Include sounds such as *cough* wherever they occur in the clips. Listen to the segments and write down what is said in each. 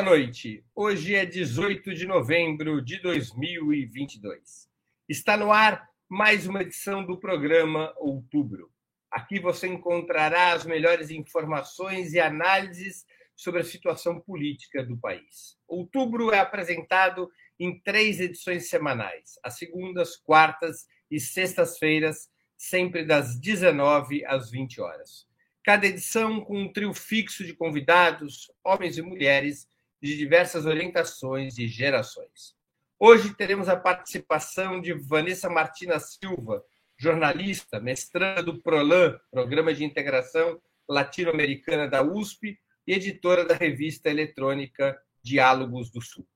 Boa noite. Hoje é 18 de novembro de 2022. Está no ar mais uma edição do programa Outubro. Aqui você encontrará as melhores informações e análises sobre a situação política do país. Outubro é apresentado em três edições semanais, às segundas, quartas e sextas-feiras, sempre das 19 às 20 horas. Cada edição com um trio fixo de convidados, homens e mulheres, de diversas orientações e gerações. Hoje teremos a participação de Vanessa Martina Silva, jornalista, mestranda do PROLAN, Programa de Integração Latino-Americana da USP, e editora da revista eletrônica Diálogos do Sul.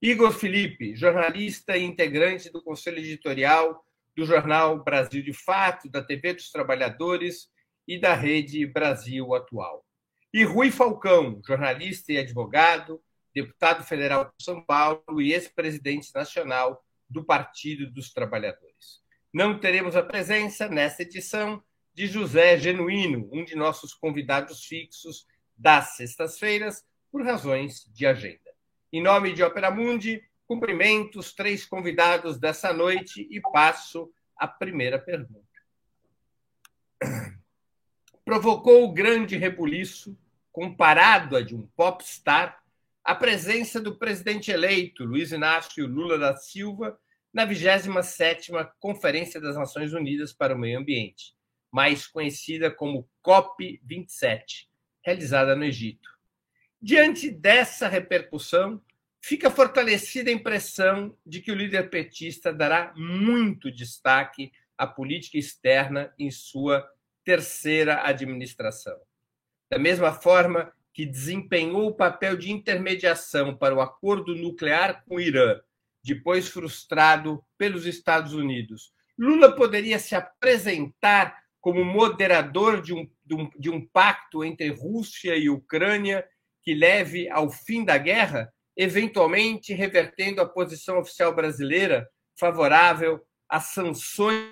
Igor Felipe, jornalista e integrante do Conselho Editorial do jornal Brasil de Fato, da TV dos Trabalhadores e da Rede Brasil Atual. E Rui Falcão, jornalista e advogado, deputado federal de São Paulo e ex-presidente nacional do Partido dos Trabalhadores. Não teremos a presença, nesta edição, de José Genuíno, um de nossos convidados fixos das sextas-feiras, por razões de agenda. Em nome de Opera Mundi, cumprimento os três convidados dessa noite e passo à primeira pergunta. Provocou o grande rebuliço, comparado a de um popstar, a presença do presidente eleito Luiz Inácio Lula da Silva na 27ª Conferência das Nações Unidas para o Meio Ambiente, mais conhecida como COP27, realizada no Egito. Diante dessa repercussão, fica fortalecida a impressão de que o líder petista dará muito destaque à política externa em sua terceira administração. Da mesma forma que desempenhou o papel de intermediação para o acordo nuclear com o Irã, depois frustrado pelos Estados Unidos. Lula poderia se apresentar como moderador de um, de um, de um pacto entre Rússia e Ucrânia que leve ao fim da guerra, eventualmente revertendo a posição oficial brasileira favorável às sanções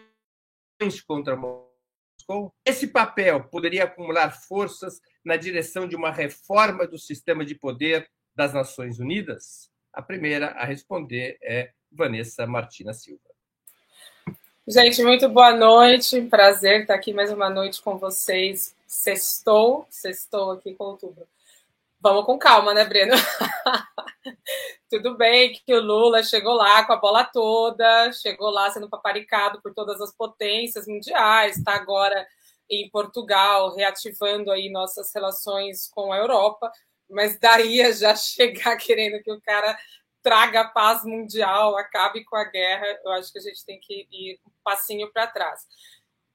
contra Moscou? Esse papel poderia acumular forças na direção de uma reforma do sistema de poder das Nações Unidas? A primeira a responder é Vanessa Martina Silva. Gente, muito boa noite. Prazer estar aqui mais uma noite com vocês. Sextou, sextou aqui com outubro. Vamos com calma, né, Breno? *laughs* Tudo bem que o Lula chegou lá com a bola toda, chegou lá sendo paparicado por todas as potências mundiais, está agora em Portugal, reativando aí nossas relações com a Europa, mas daí a já *laughs* chegar querendo que o cara traga a paz mundial, acabe com a guerra, eu acho que a gente tem que ir um passinho para trás.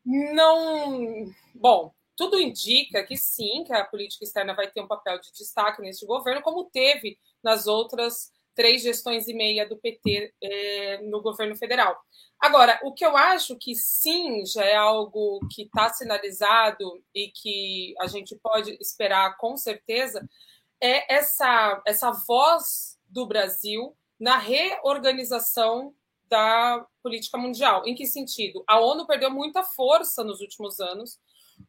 Não, bom, tudo indica que sim, que a política externa vai ter um papel de destaque nesse governo, como teve nas outras três gestões e meia do PT eh, no governo federal. Agora, o que eu acho que sim já é algo que está sinalizado e que a gente pode esperar com certeza é essa, essa voz do Brasil na reorganização da política mundial. Em que sentido? A ONU perdeu muita força nos últimos anos.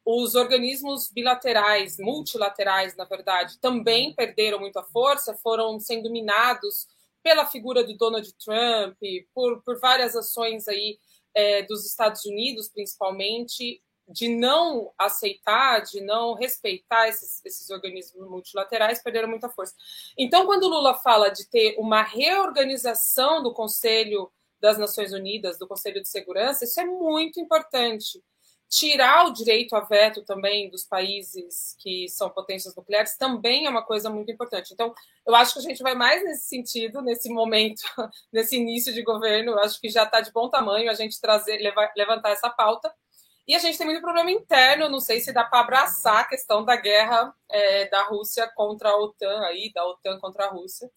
Os organismos bilaterais, multilaterais, na verdade, também perderam muita força, foram sendo minados pela figura do Donald Trump, por, por várias ações aí é, dos Estados Unidos, principalmente, de não aceitar, de não respeitar esses, esses organismos multilaterais, perderam muita força. Então, quando Lula fala de ter uma reorganização do Conselho das Nações Unidas, do Conselho de Segurança, isso é muito importante tirar o direito a veto também dos países que são potências nucleares também é uma coisa muito importante. Então, eu acho que a gente vai mais nesse sentido, nesse momento, *laughs* nesse início de governo. Eu acho que já está de bom tamanho a gente trazer, levantar essa pauta. E a gente tem muito problema interno, não sei se dá para abraçar a questão da guerra é, da Rússia contra a OTAN, aí, da OTAN contra a Rússia.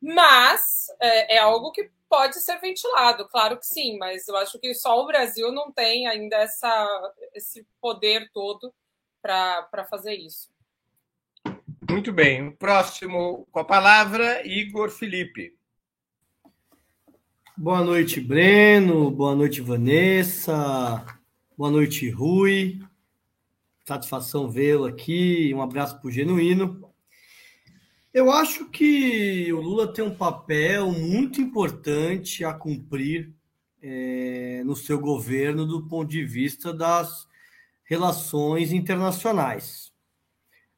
Mas é, é algo que pode ser ventilado, claro que sim, mas eu acho que só o Brasil não tem ainda essa, esse poder todo para fazer isso. Muito bem. O próximo com a palavra, Igor Felipe. Boa noite, Breno. Boa noite, Vanessa. Boa noite, Rui. Satisfação vê-lo aqui. Um abraço para o Genuíno. Eu acho que o Lula tem um papel muito importante a cumprir é, no seu governo do ponto de vista das relações internacionais.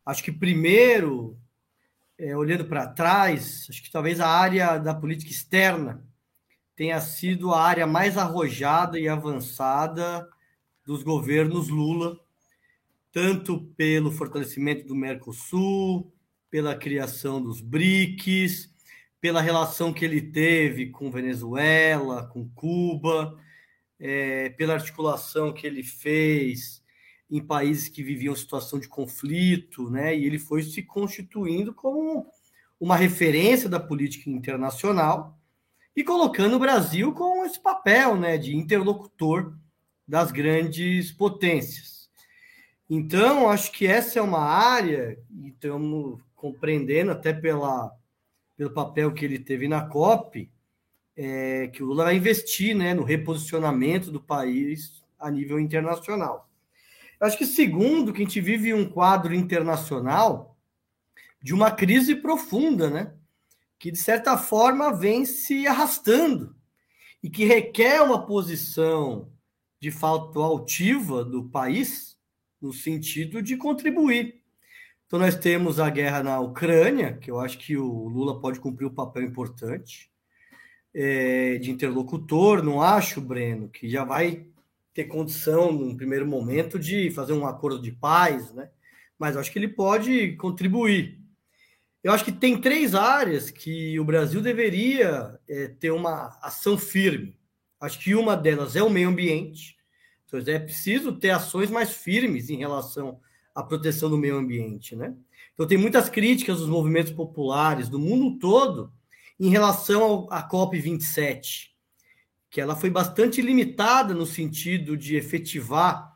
Acho que primeiro, é, olhando para trás, acho que talvez a área da política externa tenha sido a área mais arrojada e avançada dos governos Lula, tanto pelo fortalecimento do Mercosul, pela criação dos BRICS, pela relação que ele teve com Venezuela, com Cuba, é, pela articulação que ele fez em países que viviam situação de conflito, né? E ele foi se constituindo como uma referência da política internacional e colocando o Brasil com esse papel, né, de interlocutor das grandes potências. Então, acho que essa é uma área, e estamos compreendendo até pela, pelo papel que ele teve na COP, é, que o Lula vai investir né, no reposicionamento do país a nível internacional. Eu acho que, segundo, que a gente vive um quadro internacional de uma crise profunda, né? Que, de certa forma, vem se arrastando e que requer uma posição de fato altiva do país, no sentido de contribuir então, nós temos a guerra na Ucrânia, que eu acho que o Lula pode cumprir um papel importante é, de interlocutor. Não acho, Breno, que já vai ter condição, num primeiro momento, de fazer um acordo de paz, né? mas acho que ele pode contribuir. Eu acho que tem três áreas que o Brasil deveria é, ter uma ação firme. Acho que uma delas é o meio ambiente. Então, é preciso ter ações mais firmes em relação a proteção do meio ambiente, né? Então tem muitas críticas dos movimentos populares do mundo todo em relação à COP 27, que ela foi bastante limitada no sentido de efetivar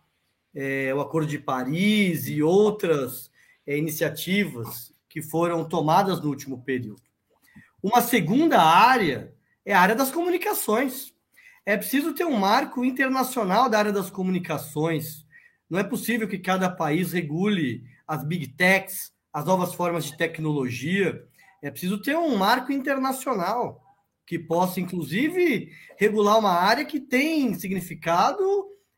é, o Acordo de Paris e outras é, iniciativas que foram tomadas no último período. Uma segunda área é a área das comunicações. É preciso ter um marco internacional da área das comunicações, não é possível que cada país regule as big techs, as novas formas de tecnologia. É preciso ter um marco internacional que possa, inclusive, regular uma área que tem significado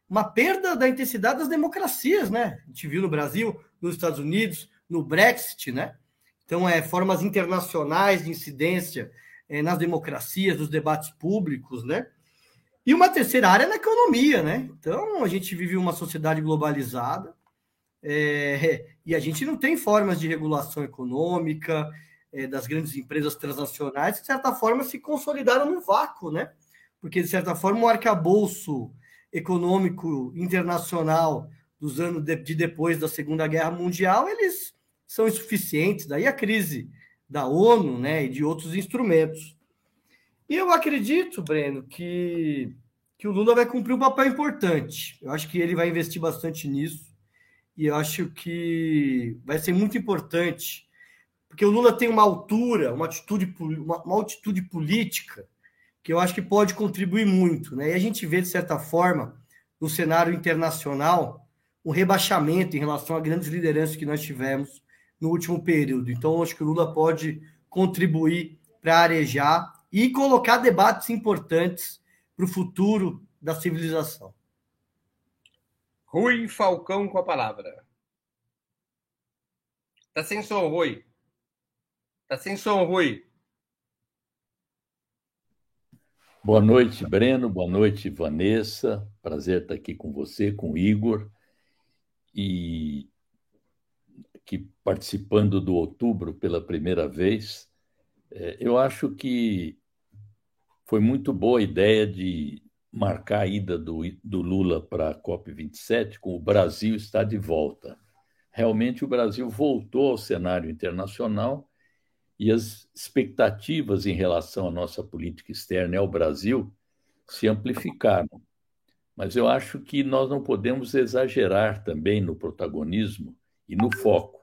uma perda da intensidade das democracias, né? A gente viu no Brasil, nos Estados Unidos, no Brexit, né? Então, é formas internacionais de incidência é, nas democracias, nos debates públicos, né? E uma terceira área é na economia, né? Então, a gente vive uma sociedade globalizada é, e a gente não tem formas de regulação econômica é, das grandes empresas transnacionais que, de certa forma, se consolidaram no vácuo, né? Porque, de certa forma, o arcabouço econômico internacional dos anos de, de depois da Segunda Guerra Mundial, eles são insuficientes. Daí a crise da ONU né, e de outros instrumentos. E eu acredito, Breno, que, que o Lula vai cumprir um papel importante. Eu acho que ele vai investir bastante nisso. E eu acho que vai ser muito importante, porque o Lula tem uma altura, uma atitude, uma, uma altitude política que eu acho que pode contribuir muito. Né? E a gente vê, de certa forma, no cenário internacional, um rebaixamento em relação a grandes lideranças que nós tivemos no último período. Então, acho que o Lula pode contribuir para arejar e colocar debates importantes para o futuro da civilização. Rui Falcão com a palavra. Tá sem som, Rui. Tá sem som, Rui. Boa noite, Breno. Boa noite, Vanessa. Prazer estar aqui com você, com o Igor. E aqui participando do outubro pela primeira vez. É, eu acho que foi muito boa a ideia de marcar a ida do, do Lula para a COP27 com o Brasil está de volta. Realmente o Brasil voltou ao cenário internacional e as expectativas em relação à nossa política externa e ao Brasil se amplificaram. Mas eu acho que nós não podemos exagerar também no protagonismo e no foco,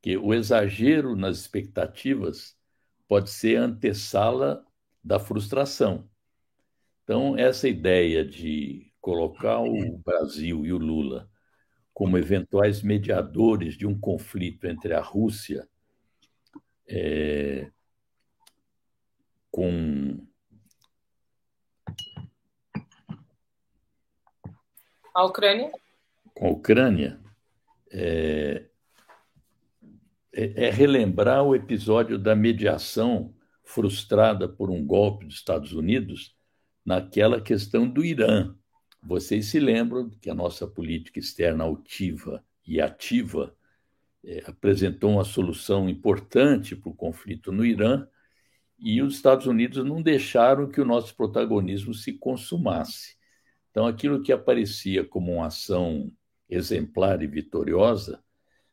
que o exagero nas expectativas pode ser antessala da frustração. Então, essa ideia de colocar o Brasil e o Lula como eventuais mediadores de um conflito entre a Rússia é, com a Ucrânia? Com a Ucrânia, é, é, é relembrar o episódio da mediação frustrada por um golpe dos Estados Unidos naquela questão do Irã. Vocês se lembram que a nossa política externa altiva e ativa é, apresentou uma solução importante para o conflito no Irã e os Estados Unidos não deixaram que o nosso protagonismo se consumasse. Então, aquilo que aparecia como uma ação exemplar e vitoriosa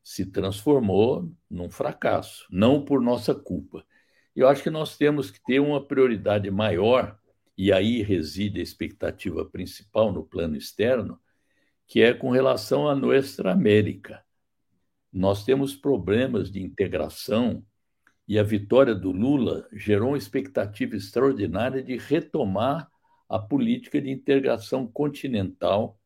se transformou num fracasso, não por nossa culpa. Eu acho que nós temos que ter uma prioridade maior, e aí reside a expectativa principal no plano externo, que é com relação à Nuestra América. Nós temos problemas de integração e a vitória do Lula gerou uma expectativa extraordinária de retomar a política de integração continental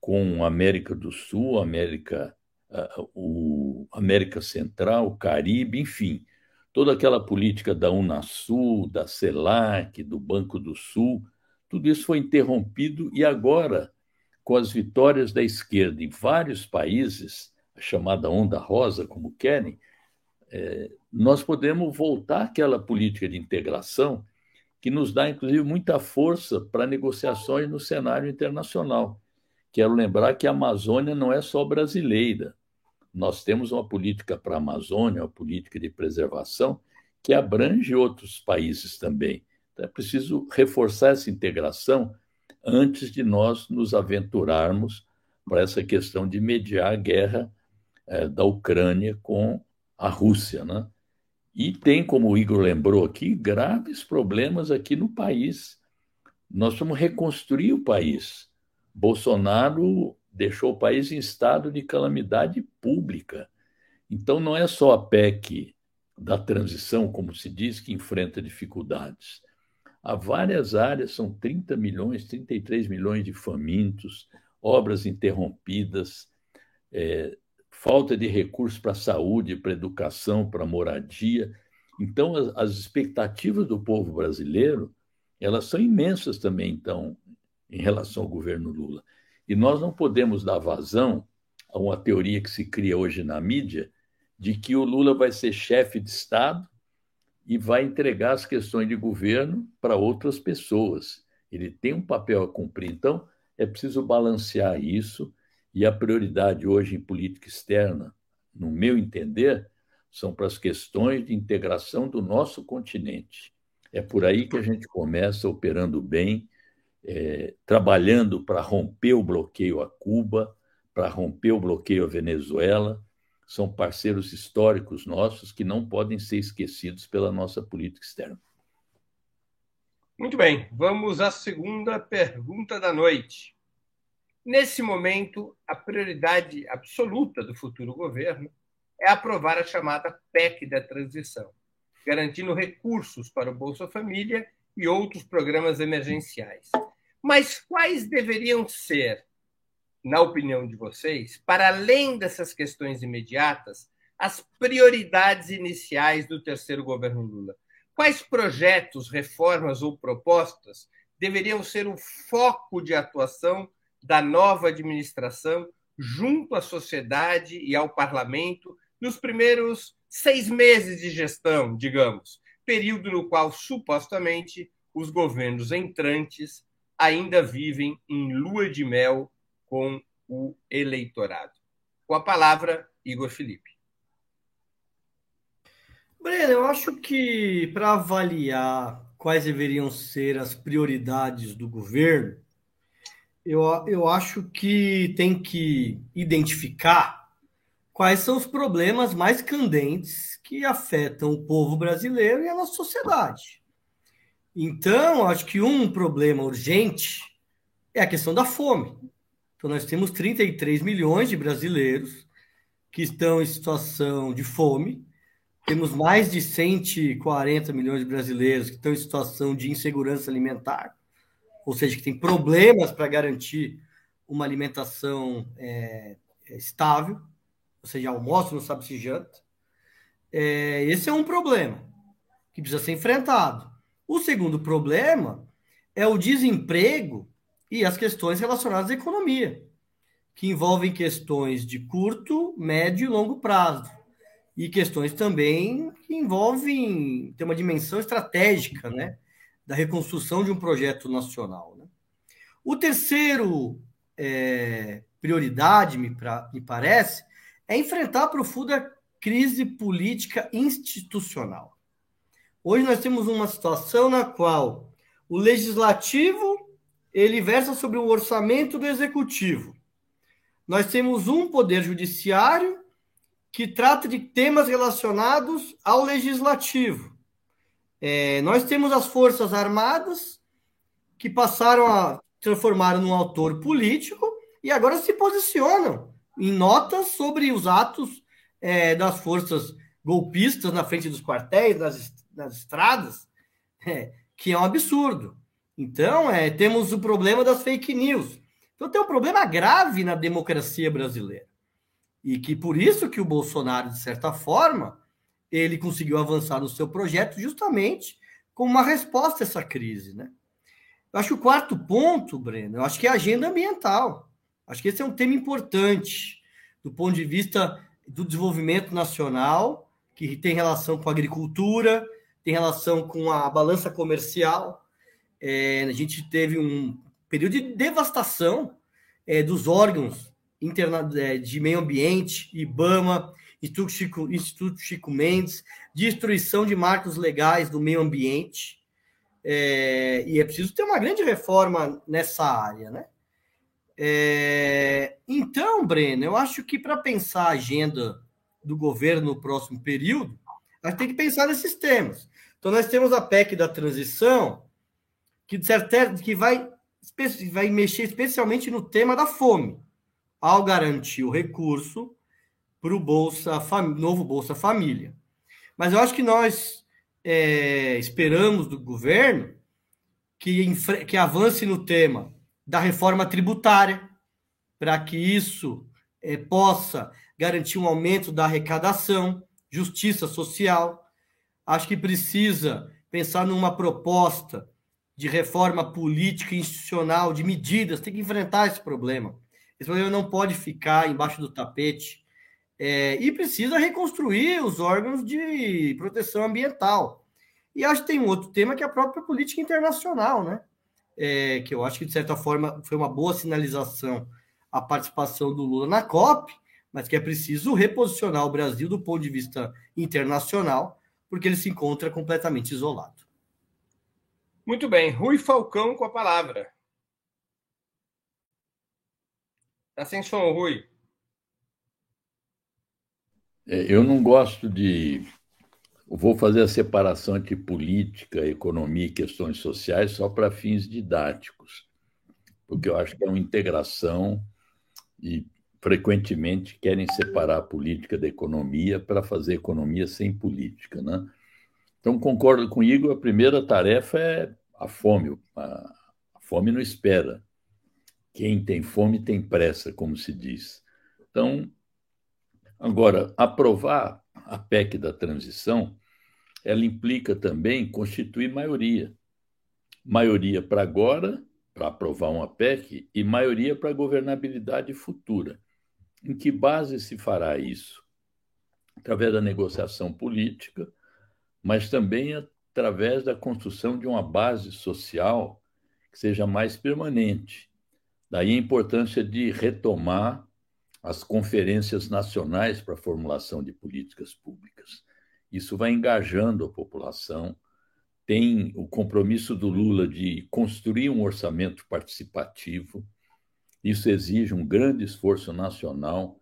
com a América do Sul, América, uh, o América Central, Caribe, enfim, toda aquela política da Unasul, da CELAC, do Banco do Sul, tudo isso foi interrompido e agora, com as vitórias da esquerda em vários países, a chamada onda rosa, como querem, é, nós podemos voltar àquela política de integração que nos dá, inclusive, muita força para negociações no cenário internacional. Quero lembrar que a Amazônia não é só brasileira. Nós temos uma política para a Amazônia, uma política de preservação, que abrange outros países também. Então, é preciso reforçar essa integração antes de nós nos aventurarmos para essa questão de mediar a guerra é, da Ucrânia com a Rússia. Né? E tem, como o Igor lembrou aqui, graves problemas aqui no país. Nós vamos reconstruir o país. Bolsonaro deixou o país em estado de calamidade pública. Então, não é só a PEC da transição, como se diz, que enfrenta dificuldades. Há várias áreas, são 30 milhões, 33 milhões de famintos, obras interrompidas, é, falta de recursos para a saúde, para a educação, para a moradia. Então, as, as, expectativas do povo brasileiro, elas são imensas também, então, em relação ao governo Lula. E nós não podemos dar vazão a uma teoria que se cria hoje na mídia de que o Lula vai ser chefe de Estado e vai entregar as questões de governo para outras pessoas. Ele tem um papel a cumprir. Então, é preciso balancear isso e a prioridade hoje em política externa, no meu entender, são para as questões de integração do nosso continente. É por aí que a gente começa operando bem, é, trabalhando para romper o bloqueio a Cuba, para romper o bloqueio à Venezuela. São parceiros históricos nossos que não podem ser esquecidos pela nossa política externa. Muito bem, vamos à segunda pergunta da noite. Nesse momento, a prioridade absoluta do futuro governo é aprovar a chamada PEC da transição, garantindo recursos para o Bolsa Família e outros programas emergenciais. Mas quais deveriam ser, na opinião de vocês, para além dessas questões imediatas, as prioridades iniciais do terceiro governo Lula? Quais projetos, reformas ou propostas deveriam ser o foco de atuação da nova administração junto à sociedade e ao parlamento nos primeiros seis meses de gestão, digamos, período no qual supostamente os governos entrantes ainda vivem em lua de mel com o eleitorado. Com a palavra, Igor Felipe. Breno, eu acho que para avaliar quais deveriam ser as prioridades do governo, eu, eu acho que tem que identificar quais são os problemas mais candentes que afetam o povo brasileiro e a nossa sociedade. Então, acho que um problema urgente é a questão da fome. Então, nós temos 33 milhões de brasileiros que estão em situação de fome, temos mais de 140 milhões de brasileiros que estão em situação de insegurança alimentar ou seja, que tem problemas para garantir uma alimentação é, é, estável, ou seja, almoço não sabe se janta. É, esse é um problema que precisa ser enfrentado. O segundo problema é o desemprego e as questões relacionadas à economia, que envolvem questões de curto, médio e longo prazo. E questões também que envolvem ter uma dimensão estratégica, né? Da reconstrução de um projeto nacional. Né? O terceiro é, prioridade, me, pra, me parece, é enfrentar a profunda crise política institucional. Hoje nós temos uma situação na qual o legislativo ele versa sobre o orçamento do executivo. Nós temos um poder judiciário que trata de temas relacionados ao legislativo. É, nós temos as Forças Armadas que passaram a transformar num autor político e agora se posicionam em notas sobre os atos é, das forças golpistas na frente dos quartéis, nas, nas estradas, é, que é um absurdo. Então, é, temos o problema das fake news. Então, tem um problema grave na democracia brasileira. E que por isso que o Bolsonaro, de certa forma, ele conseguiu avançar no seu projeto justamente como uma resposta a essa crise, né? Eu acho que o quarto ponto, Breno, eu acho que é a agenda ambiental. Acho que esse é um tema importante do ponto de vista do desenvolvimento nacional, que tem relação com a agricultura, tem relação com a balança comercial. É, a gente teve um período de devastação é, dos órgãos interna, é, de meio ambiente, IBAMA, Instituto Chico, Instituto Chico Mendes, destruição de marcos legais do meio ambiente. É, e é preciso ter uma grande reforma nessa área, né? É, então, Breno, eu acho que para pensar a agenda do governo no próximo período, a gente tem que pensar nesses temas. Então, nós temos a PEC da transição, que, de certa, que vai, vai mexer especialmente no tema da fome, ao garantir o recurso para o Bolsa, novo Bolsa Família. Mas eu acho que nós é, esperamos do governo que, que avance no tema da reforma tributária, para que isso é, possa garantir um aumento da arrecadação, justiça social. Acho que precisa pensar numa proposta de reforma política institucional, de medidas, tem que enfrentar esse problema. Esse problema não pode ficar embaixo do tapete. É, e precisa reconstruir os órgãos de proteção ambiental. E acho que tem um outro tema que é a própria política internacional, né? é, que eu acho que, de certa forma, foi uma boa sinalização a participação do Lula na COP, mas que é preciso reposicionar o Brasil do ponto de vista internacional, porque ele se encontra completamente isolado. Muito bem. Rui Falcão com a palavra. Está sem som, Rui. É, eu não gosto de vou fazer a separação entre política, economia e questões sociais só para fins didáticos, porque eu acho que é uma integração e frequentemente querem separar a política da economia para fazer economia sem política, né? Então concordo com Igor, a primeira tarefa é a fome. A fome não espera. Quem tem fome tem pressa, como se diz. Então, agora aprovar a PEC da transição, ela implica também constituir maioria. Maioria para agora, para aprovar uma PEC, e maioria para governabilidade futura. Em que base se fará isso? Através da negociação política, mas também através da construção de uma base social que seja mais permanente. Daí a importância de retomar as conferências nacionais para a formulação de políticas públicas. Isso vai engajando a população. Tem o compromisso do Lula de construir um orçamento participativo. Isso exige um grande esforço nacional.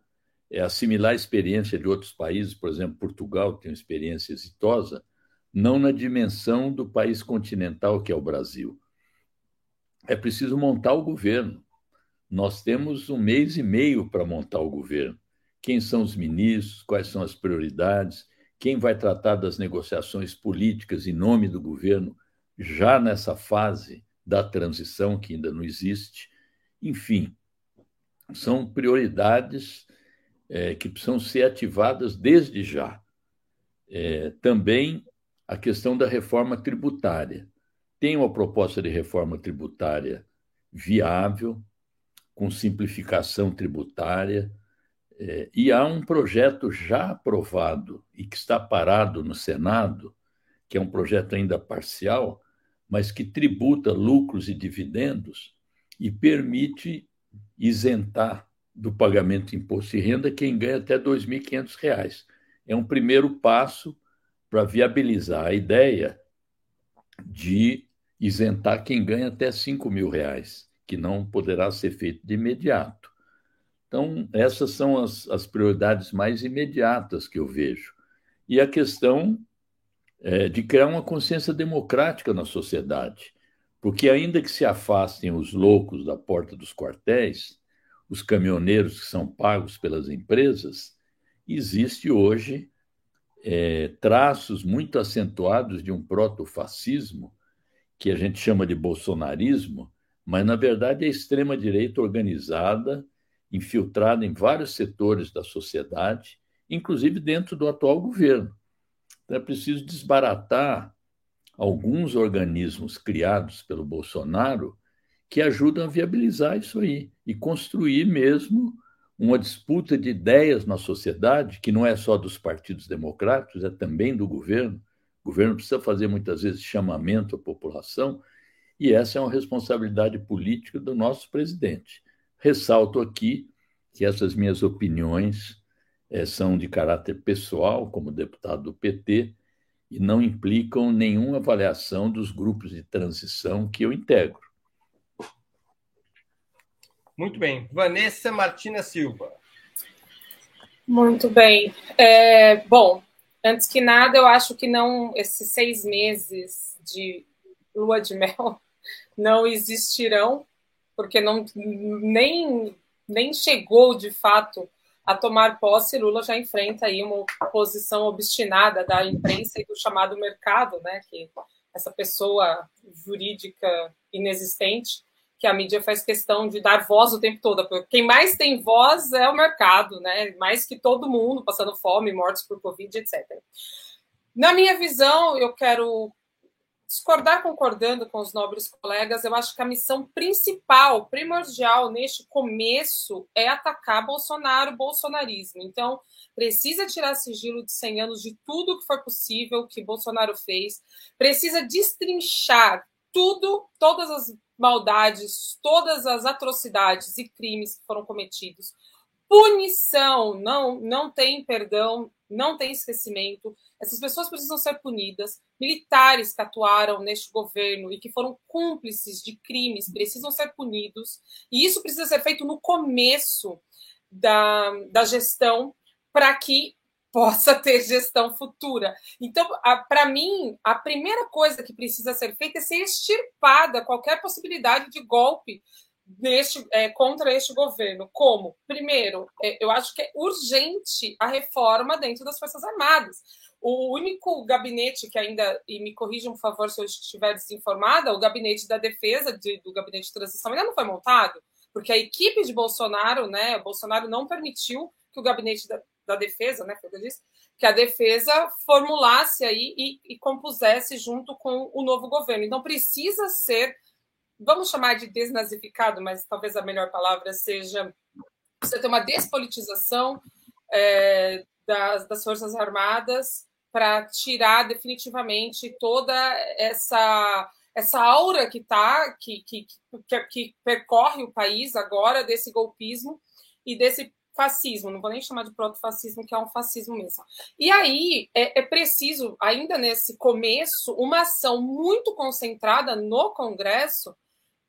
É assimilar a experiência de outros países, por exemplo, Portugal tem uma experiência exitosa, não na dimensão do país continental que é o Brasil. É preciso montar o governo nós temos um mês e meio para montar o governo. Quem são os ministros, quais são as prioridades, quem vai tratar das negociações políticas em nome do governo, já nessa fase da transição que ainda não existe. Enfim, são prioridades é, que precisam ser ativadas desde já. é, também a questão da reforma tributária. Tem uma proposta de reforma tributária viável, com simplificação tributária, é, e há um projeto já aprovado e que está parado no Senado, que é um projeto ainda parcial, mas que tributa lucros e dividendos e permite isentar do pagamento de imposto de renda quem ganha até R$ 2.500. É um primeiro passo para viabilizar a ideia de isentar quem ganha até 5 mil reais, que não poderá ser feito de imediato. Então, essas são as, as prioridades mais imediatas que eu vejo. E a questão é, de criar uma consciência democrática na sociedade. Porque, ainda que se afastem os loucos da porta dos quartéis, os caminhoneiros que são pagos pelas empresas, existe hoje é, traços muito acentuados de um proto-fascismo, que a gente chama de bolsonarismo, mas, na verdade, é a extrema-direita organizada infiltrada em vários setores da sociedade, inclusive dentro do atual governo. Então é preciso desbaratar alguns organismos criados pelo Bolsonaro que ajudam a viabilizar isso aí e construir mesmo uma disputa de ideias na sociedade, que não é só dos partidos democráticos, é também do governo. O governo precisa fazer muitas vezes chamamento à população, e essa é uma responsabilidade política do nosso presidente. Ressalto aqui que essas minhas opiniões é, são de caráter pessoal, como deputado do PT, e não implicam nenhuma avaliação dos grupos de transição que eu integro. Muito bem. Vanessa Martina Silva. Muito bem. É, bom, antes que nada, eu acho que não esses seis meses de lua de mel *laughs* não existirão porque não nem, nem chegou de fato a tomar posse, Lula já enfrenta aí uma posição obstinada da imprensa e do chamado mercado, né, que essa pessoa jurídica inexistente que a mídia faz questão de dar voz o tempo todo. Quem mais tem voz é o mercado, né? Mais que todo mundo passando fome, mortos por Covid, etc. Na minha visão, eu quero discordar concordando com os nobres colegas, eu acho que a missão principal, primordial neste começo é atacar Bolsonaro, bolsonarismo. Então, precisa tirar sigilo de 100 anos de tudo que for possível que Bolsonaro fez, precisa destrinchar tudo, todas as maldades, todas as atrocidades e crimes que foram cometidos. Punição, não, não tem perdão, não tem esquecimento. Essas pessoas precisam ser punidas. Militares que atuaram neste governo e que foram cúmplices de crimes precisam ser punidos. E isso precisa ser feito no começo da, da gestão para que possa ter gestão futura. Então, para mim, a primeira coisa que precisa ser feita é ser extirpada qualquer possibilidade de golpe neste, é, contra este governo. Como? Primeiro, é, eu acho que é urgente a reforma dentro das Forças Armadas. O único gabinete que ainda, e me corrijam, por favor, se eu estiver desinformada, o gabinete da defesa, de, do gabinete de transição, ainda não foi montado, porque a equipe de Bolsonaro, né, Bolsonaro não permitiu que o gabinete da, da defesa, né, foi disse, que a defesa formulasse aí e, e compusesse junto com o novo governo. Então, precisa ser vamos chamar de desnazificado, mas talvez a melhor palavra seja você ter uma despolitização é, das, das Forças Armadas para tirar definitivamente toda essa essa aura que tá que, que, que, que percorre o país agora desse golpismo e desse fascismo, não vou nem chamar de proto-fascismo, que é um fascismo mesmo. E aí é, é, preciso, ainda nesse começo, uma ação muito concentrada no Congresso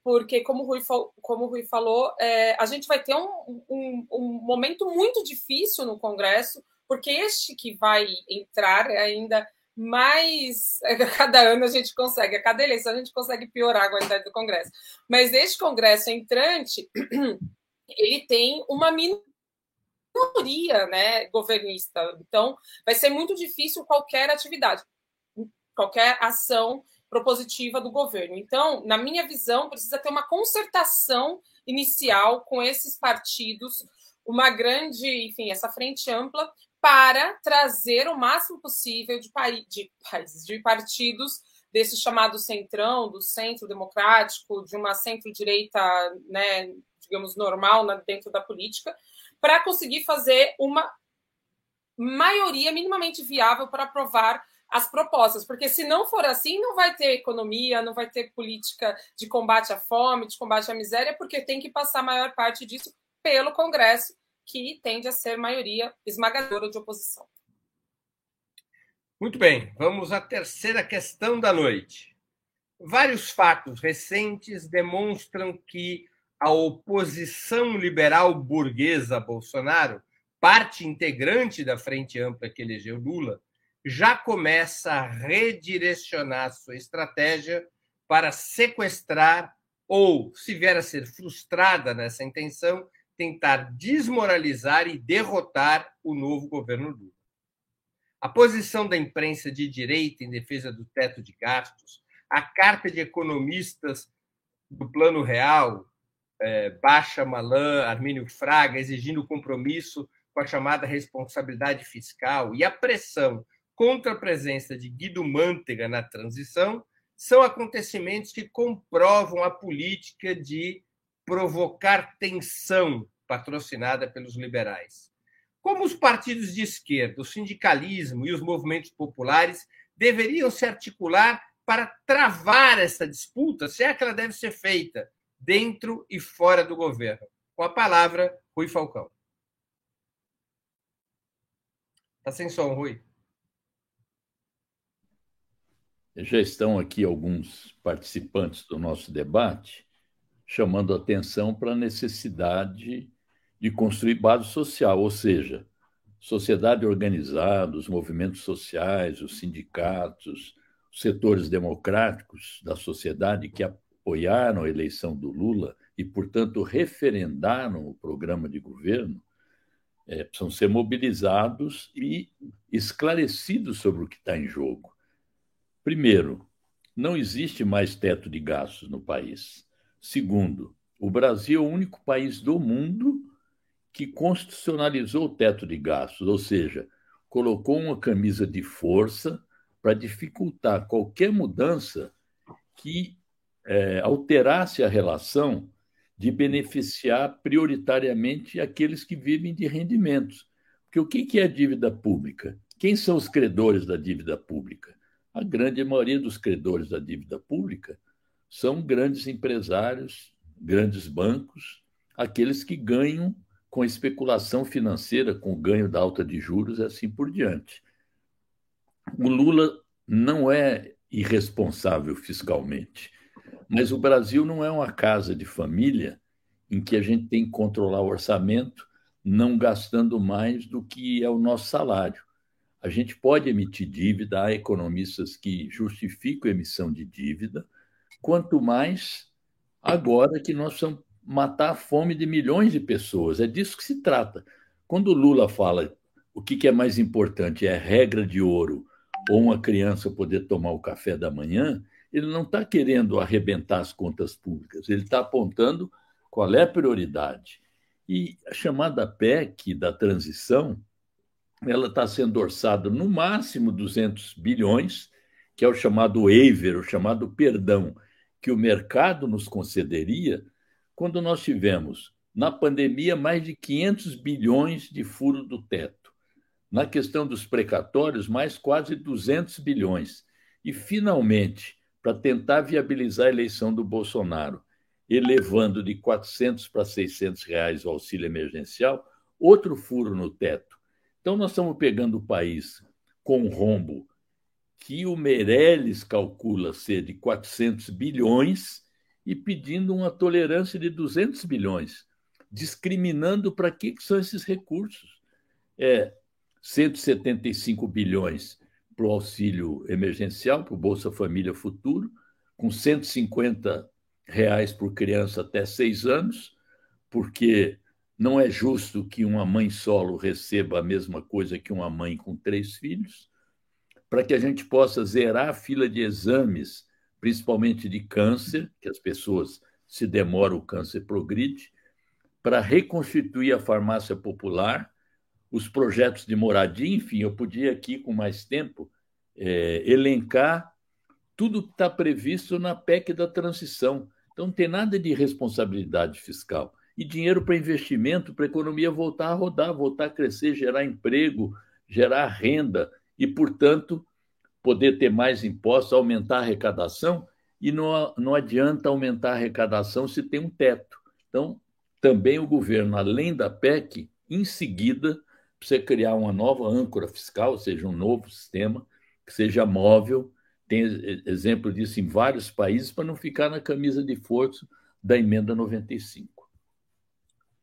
porque, como o Rui, como o Rui falou, é, a gente vai ter um, um, um, momento muito difícil no Congresso, porque este que vai entrar é ainda mais. *laughs* Cada ano a gente consegue, a cada eleição a gente consegue piorar a qualidade do Congresso. Mas este Congresso entrante, *clears throat* ele tem uma minoria né, governista. Então, vai ser muito difícil qualquer atividade, qualquer ação propositiva do governo. Então, na minha visão, precisa ter uma concertação inicial com esses partidos, uma grande, enfim, essa frente ampla, para trazer o máximo possível de, de de partidos desse chamado centrão, do centro democrático, de uma centro-direita, né, digamos, normal dentro da política, para conseguir fazer uma maioria minimamente viável para aprovar as propostas, porque se não for assim, não vai ter economia, não vai ter política de combate à fome, de combate à miséria, porque tem que passar a maior parte disso pelo Congresso, que tende a ser maioria esmagadora de oposição. Muito bem, vamos à terceira questão da noite. Vários fatos recentes demonstram que a oposição liberal burguesa a Bolsonaro, parte integrante da frente ampla que elegeu Lula, já começa a redirecionar sua estratégia para sequestrar ou, se vier a ser frustrada nessa intenção, tentar desmoralizar e derrotar o novo governo Lula. A posição da imprensa de direita em defesa do teto de gastos, a carta de economistas do Plano Real, é, Baixa Malan, Armínio Fraga, exigindo compromisso com a chamada responsabilidade fiscal e a pressão contra a presença de Guido Mantega na transição são acontecimentos que comprovam a política de provocar tensão patrocinada pelos liberais. Como os partidos de esquerda, o sindicalismo e os movimentos populares deveriam se articular para travar essa disputa, se é que ela deve ser feita dentro e fora do governo? Com a palavra, Rui Falcão. Está sem som, Rui. Já estão aqui alguns participantes do nosso debate chamando atenção para a necessidade de construir base social, ou seja, sociedade organizada, os movimentos sociais, os sindicatos, os setores democráticos da sociedade que apoiaram a eleição do Lula e, portanto, referendaram o programa de governo, é, precisam ser mobilizados e esclarecidos sobre o que está em jogo. Primeiro, não existe mais teto de gastos no país. Segundo, o Brasil é o único país do mundo que constitucionalizou o teto de gastos, ou seja, colocou uma camisa de força para dificultar qualquer mudança que é, alterasse a relação de beneficiar prioritariamente aqueles que vivem de rendimentos. Porque o que é dívida pública? Quem são os credores da dívida pública? A grande maioria dos credores da dívida pública são grandes empresários, grandes bancos, aqueles que ganham com especulação financeira, com ganho da alta de juros e assim por diante. O Lula não é irresponsável fiscalmente, mas o Brasil não é uma casa de família em que a gente tem que controlar o orçamento não gastando mais do que é o nosso salário. A gente pode emitir dívida, há economistas que justificam a emissão de dívida, quanto mais agora que nós precisamos matar a fome de milhões de pessoas. É disso que se trata. Quando o Lula fala o que é mais importante, é regra de ouro ou uma criança poder tomar o café da manhã, ele não está querendo arrebentar as contas públicas, ele está apontando qual é a prioridade. E a chamada PEC da transição, ela está sendo orçada no máximo 200 bilhões, que é o chamado waiver, o chamado perdão que o mercado nos concederia quando nós tivemos, na pandemia, mais de 500 bilhões de furo do teto. Na questão dos precatórios, mais quase 200 bilhões. E, finalmente, para tentar viabilizar a eleição do Bolsonaro, elevando de 400 para 600 reais o auxílio emergencial, outro furo no teto. Então, nós estamos pegando o país com rombo que o Meirelles calcula ser de 400 bilhões e pedindo uma tolerância de 200 bilhões, discriminando para que, que são esses recursos. É 175 bilhões para o auxílio emergencial, para o Bolsa Família Futuro, com 150 reais por criança até seis anos, porque não é justo que uma mãe solo receba a mesma coisa que uma mãe com três filhos para que a gente possa zerar a fila de exames, principalmente de câncer, que as pessoas se demoram, o câncer progride, para reconstituir a farmácia popular, os projetos de moradia, enfim, eu podia aqui, com mais tempo, é, elencar tudo que está previsto na PEC da transição. Então, não tem nada de responsabilidade fiscal. E dinheiro para investimento, para a economia voltar a rodar, voltar a crescer, gerar emprego, gerar renda e, portanto, poder ter mais impostos, aumentar a arrecadação. E não, não adianta aumentar a arrecadação se tem um teto. Então, também o governo, além da PEC, em seguida, precisa criar uma nova âncora fiscal, ou seja, um novo sistema que seja móvel. Tem exemplo disso em vários países para não ficar na camisa de força da emenda 95.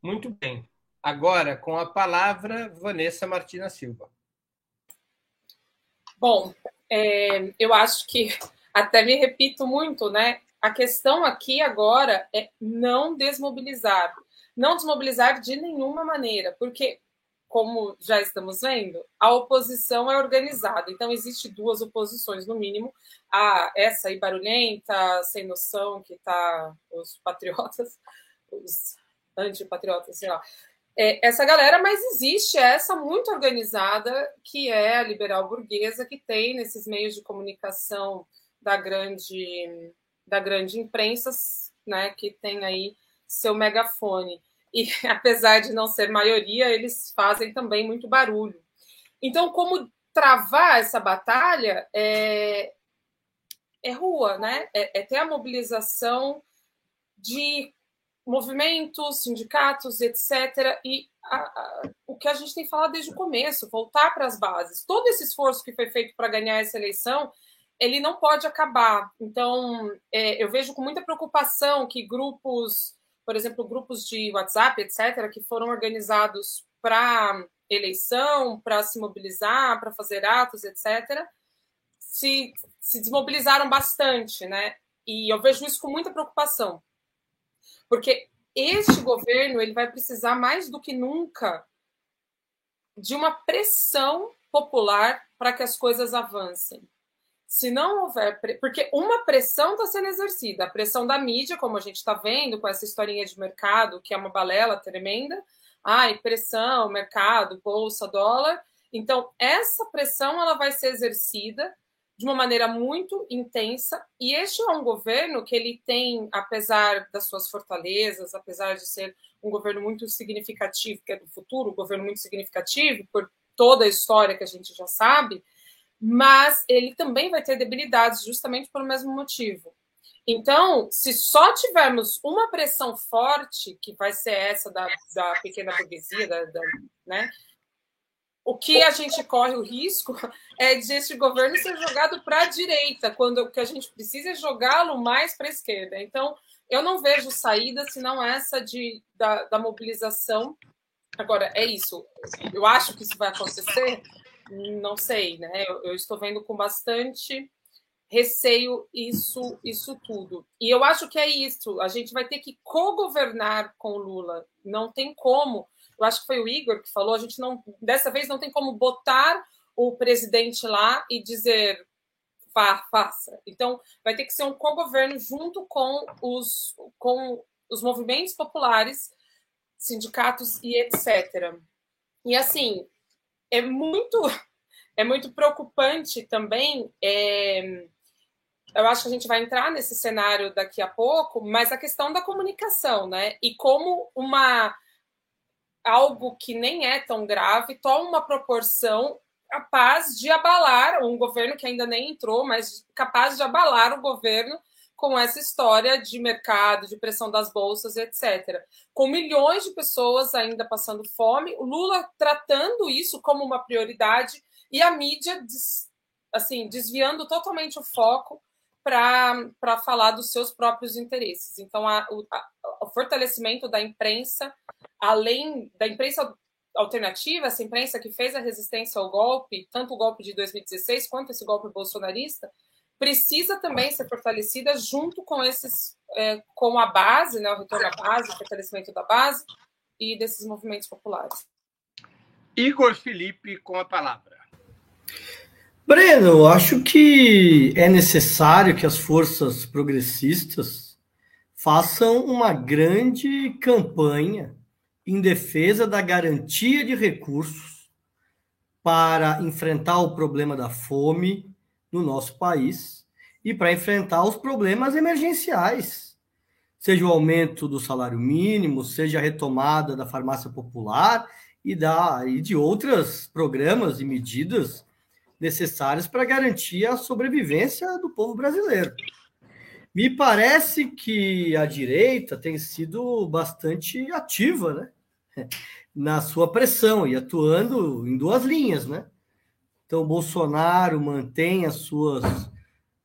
Muito bem. Agora, com a palavra, Vanessa Martina Silva. Bom, é, eu acho que *laughs* até me repito muito, né? A questão aqui agora é não desmobilizar. Não desmobilizar de nenhuma maneira, porque como já estamos vendo, a oposição é organizada. Então, existe duas oposições, no mínimo. A essa aí barulhenta, sem noção, que tá os patriotas, *laughs* os antipatriotas, sei lá. É, essa galera, mas existe essa muito organizada, que é a liberal burguesa, que tem nesses meios de comunicação da grande, da grande imprensa, né, que tem aí seu megafone e *laughs* apesar de não ser maioria, eles fazem também muito barulho. Então, como travar essa batalha é, é rua, né? É, é ter a mobilização de movimentos, sindicatos, etc. E a, a, o que a gente tem falado desde o começo, voltar para as bases. Todo esse esforço que foi feito para ganhar essa eleição, ele não pode acabar. Então, é, eu vejo com muita preocupação que grupos por exemplo, grupos de WhatsApp, etc., que foram organizados para eleição, para se mobilizar, para fazer atos, etc., se, se desmobilizaram bastante, né? E eu vejo isso com muita preocupação, porque este governo ele vai precisar mais do que nunca de uma pressão popular para que as coisas avancem se não houver. Porque uma pressão está sendo exercida, a pressão da mídia, como a gente está vendo com essa historinha de mercado, que é uma balela tremenda. Ai, pressão, mercado, bolsa, dólar. Então, essa pressão ela vai ser exercida de uma maneira muito intensa, e este é um governo que ele tem, apesar das suas fortalezas, apesar de ser um governo muito significativo, que é do futuro, um governo muito significativo, por toda a história que a gente já sabe, mas ele também vai ter debilidades justamente pelo mesmo motivo. Então, se só tivermos uma pressão forte, que vai ser essa da, da pequena burguesia, da, da, né? O que a gente corre o risco é de este governo ser jogado para a direita, quando o que a gente precisa é jogá-lo mais para a esquerda. Então, eu não vejo saída senão essa de, da, da mobilização. Agora, é isso. Eu acho que isso vai acontecer não sei, né? Eu, eu, estou vendo com bastante receio isso, isso tudo. E eu acho que é isso. A gente vai ter que co-governar com o Lula. Não tem como. Eu acho que foi o Igor que falou. A gente não, dessa vez, não tem como botar o presidente lá e dizer Fa, faça. Então, vai ter que ser um co-governo junto com os, com os movimentos populares, sindicatos e etc. E assim, é muito é muito preocupante também. É, eu acho que a gente vai entrar nesse cenário daqui a pouco, mas a questão da comunicação, né? E como uma algo que nem é tão grave toma uma proporção capaz de abalar um governo que ainda nem entrou, mas capaz de abalar o governo com essa história de mercado, de pressão das bolsas, etc. Com milhões de pessoas ainda passando fome, o Lula tratando isso como uma prioridade e a mídia assim desviando totalmente o foco para falar dos seus próprios interesses. Então, a, o, a, o fortalecimento da imprensa, além da imprensa alternativa, essa imprensa que fez a resistência ao golpe, tanto o golpe de 2016 quanto esse golpe bolsonarista, precisa também ser fortalecida junto com esses, é, com a base, né, o retorno à base, o fortalecimento da base e desses movimentos populares. Igor Felipe com a palavra. Breno, acho que é necessário que as forças progressistas façam uma grande campanha em defesa da garantia de recursos para enfrentar o problema da fome no nosso país e para enfrentar os problemas emergenciais, seja o aumento do salário mínimo, seja a retomada da farmácia popular e, da, e de outros programas e medidas necessárias para garantir a sobrevivência do povo brasileiro. Me parece que a direita tem sido bastante ativa, né? Na sua pressão e atuando em duas linhas, né? Então, Bolsonaro mantém as suas,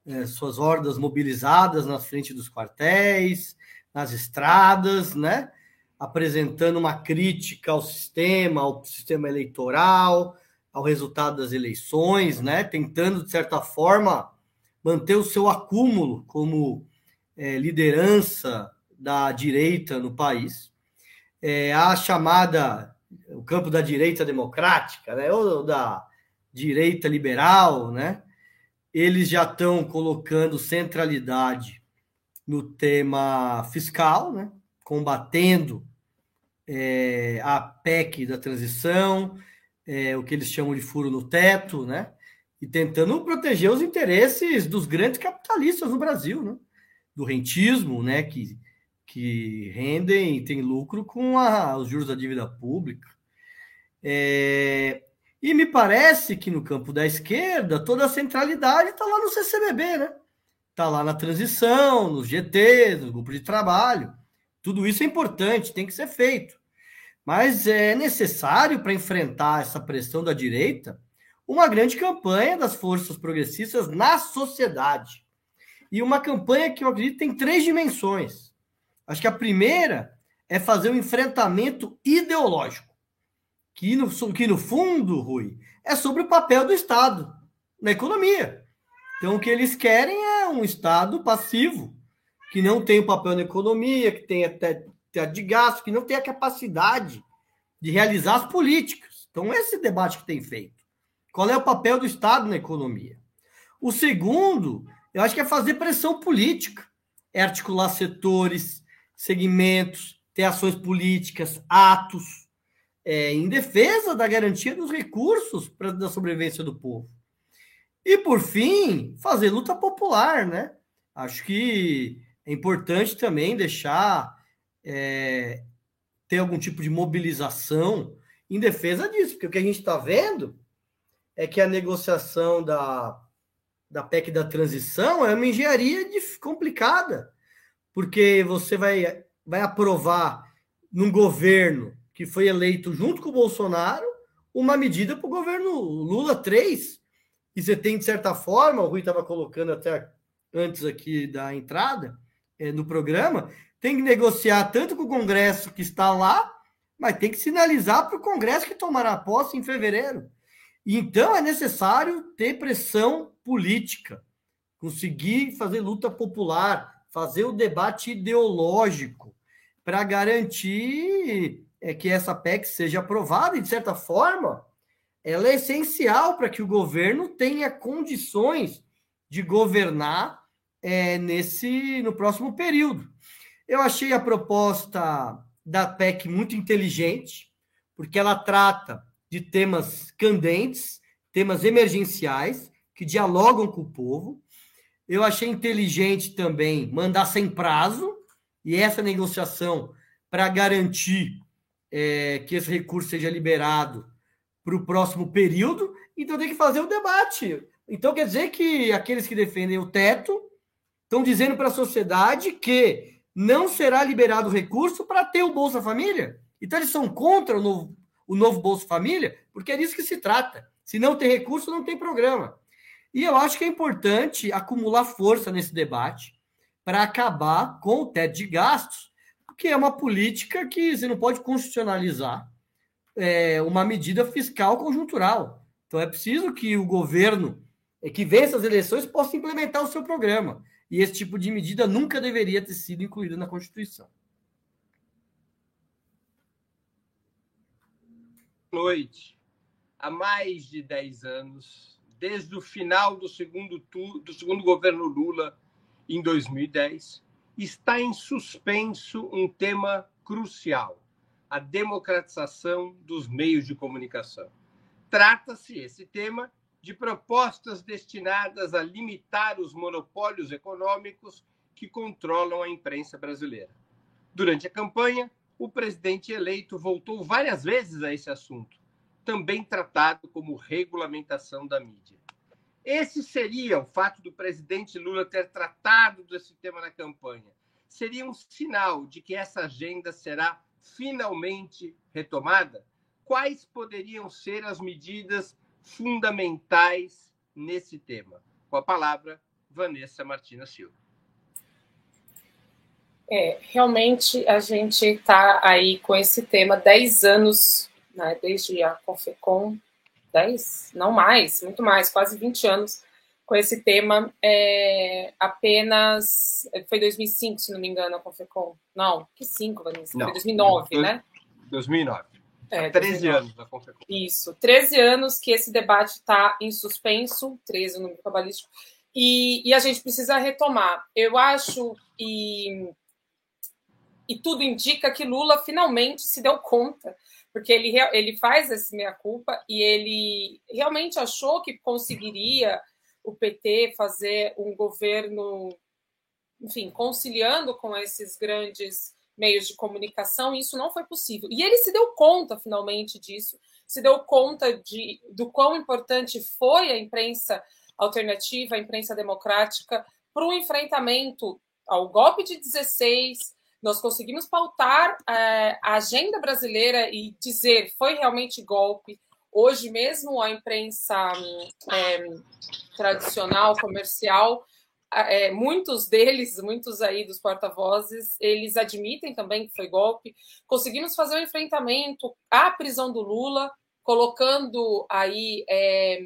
é, suas hordas mobilizadas na frente dos quartéis, nas estradas, né? Apresentando uma crítica ao sistema, ao sistema eleitoral, ao resultado das eleições, né? Tentando, de certa forma, manter o seu acúmulo como é, liderança da direita no país. É, a chamada, o campo da direita democrática, né, ou da direita liberal, né, eles já estão colocando centralidade no tema fiscal, né, combatendo é, a PEC da transição, é, o que eles chamam de furo no teto, né? e tentando proteger os interesses dos grandes capitalistas no Brasil, né? do rentismo, né? que, que rendem, tem lucro com a, os juros da dívida pública. É, e me parece que no campo da esquerda, toda a centralidade está lá no CCBB, né? Está lá na transição, nos GT, no grupo de trabalho. Tudo isso é importante, tem que ser feito. Mas é necessário para enfrentar essa pressão da direita uma grande campanha das forças progressistas na sociedade. E uma campanha que eu acredito tem três dimensões. Acho que a primeira é fazer um enfrentamento ideológico, que no, que no fundo, Rui, é sobre o papel do Estado na economia. Então, o que eles querem é um Estado passivo, que não tem o papel na economia, que tem até de gasto, que não tem a capacidade de realizar as políticas. Então, esse debate que tem feito. Qual é o papel do Estado na economia? O segundo, eu acho que é fazer pressão política, é articular setores, segmentos, ter ações políticas, atos, é, em defesa da garantia dos recursos para da sobrevivência do povo. E por fim, fazer luta popular, né? Acho que é importante também deixar é, ter algum tipo de mobilização em defesa disso, porque o que a gente está vendo é que a negociação da, da PEC da transição é uma engenharia de, complicada, porque você vai, vai aprovar num governo que foi eleito junto com o Bolsonaro uma medida para o governo Lula 3. E você tem, de certa forma, o Rui estava colocando até antes aqui da entrada é, no programa, tem que negociar tanto com o Congresso que está lá, mas tem que sinalizar para o Congresso que tomará posse em fevereiro. Então é necessário ter pressão política, conseguir fazer luta popular, fazer o debate ideológico para garantir é, que essa PEC seja aprovada e, de certa forma, ela é essencial para que o governo tenha condições de governar é, nesse no próximo período. Eu achei a proposta da PEC muito inteligente, porque ela trata de temas candentes, temas emergenciais, que dialogam com o povo. Eu achei inteligente também mandar sem prazo, e essa negociação para garantir é, que esse recurso seja liberado para o próximo período, então tem que fazer o debate. Então quer dizer que aqueles que defendem o teto estão dizendo para a sociedade que não será liberado recurso para ter o Bolsa Família? Então eles são contra o novo o novo Bolsa Família, porque é disso que se trata. Se não tem recurso, não tem programa. E eu acho que é importante acumular força nesse debate para acabar com o teto de gastos, porque é uma política que você não pode constitucionalizar é, uma medida fiscal conjuntural. Então é preciso que o governo é, que vença as eleições possa implementar o seu programa. E esse tipo de medida nunca deveria ter sido incluída na Constituição. noite, há mais de 10 anos, desde o final do segundo, do segundo governo Lula, em 2010, está em suspenso um tema crucial: a democratização dos meios de comunicação. Trata-se, esse tema, de propostas destinadas a limitar os monopólios econômicos que controlam a imprensa brasileira. Durante a campanha, o presidente eleito voltou várias vezes a esse assunto, também tratado como regulamentação da mídia. Esse seria o fato do presidente Lula ter tratado desse tema na campanha. Seria um sinal de que essa agenda será finalmente retomada? Quais poderiam ser as medidas fundamentais nesse tema? Com a palavra, Vanessa Martina Silva. É, realmente a gente está aí com esse tema 10 anos, né, desde a Confecom, 10, não mais, muito mais, quase 20 anos com esse tema. É, apenas. Foi 2005, se não me engano, a Confecom. Não, que 5, Vanessa? Não, foi 2009, né? 2009. É, 13 2009. anos da Confecom. Isso, 13 anos que esse debate está em suspenso, 13 no número cabalístico, e, e a gente precisa retomar. Eu acho, e, e tudo indica que Lula finalmente se deu conta porque ele, ele faz esse meia-culpa e ele realmente achou que conseguiria o PT fazer um governo, enfim, conciliando com esses grandes meios de comunicação, e isso não foi possível. E ele se deu conta, finalmente, disso, se deu conta de, do quão importante foi a imprensa alternativa, a imprensa democrática, para o enfrentamento ao golpe de 16, nós conseguimos pautar é, a agenda brasileira e dizer foi realmente golpe. Hoje mesmo a imprensa é, tradicional, comercial, é, muitos deles, muitos aí dos porta-vozes, eles admitem também que foi golpe. Conseguimos fazer o um enfrentamento à prisão do Lula, colocando aí é,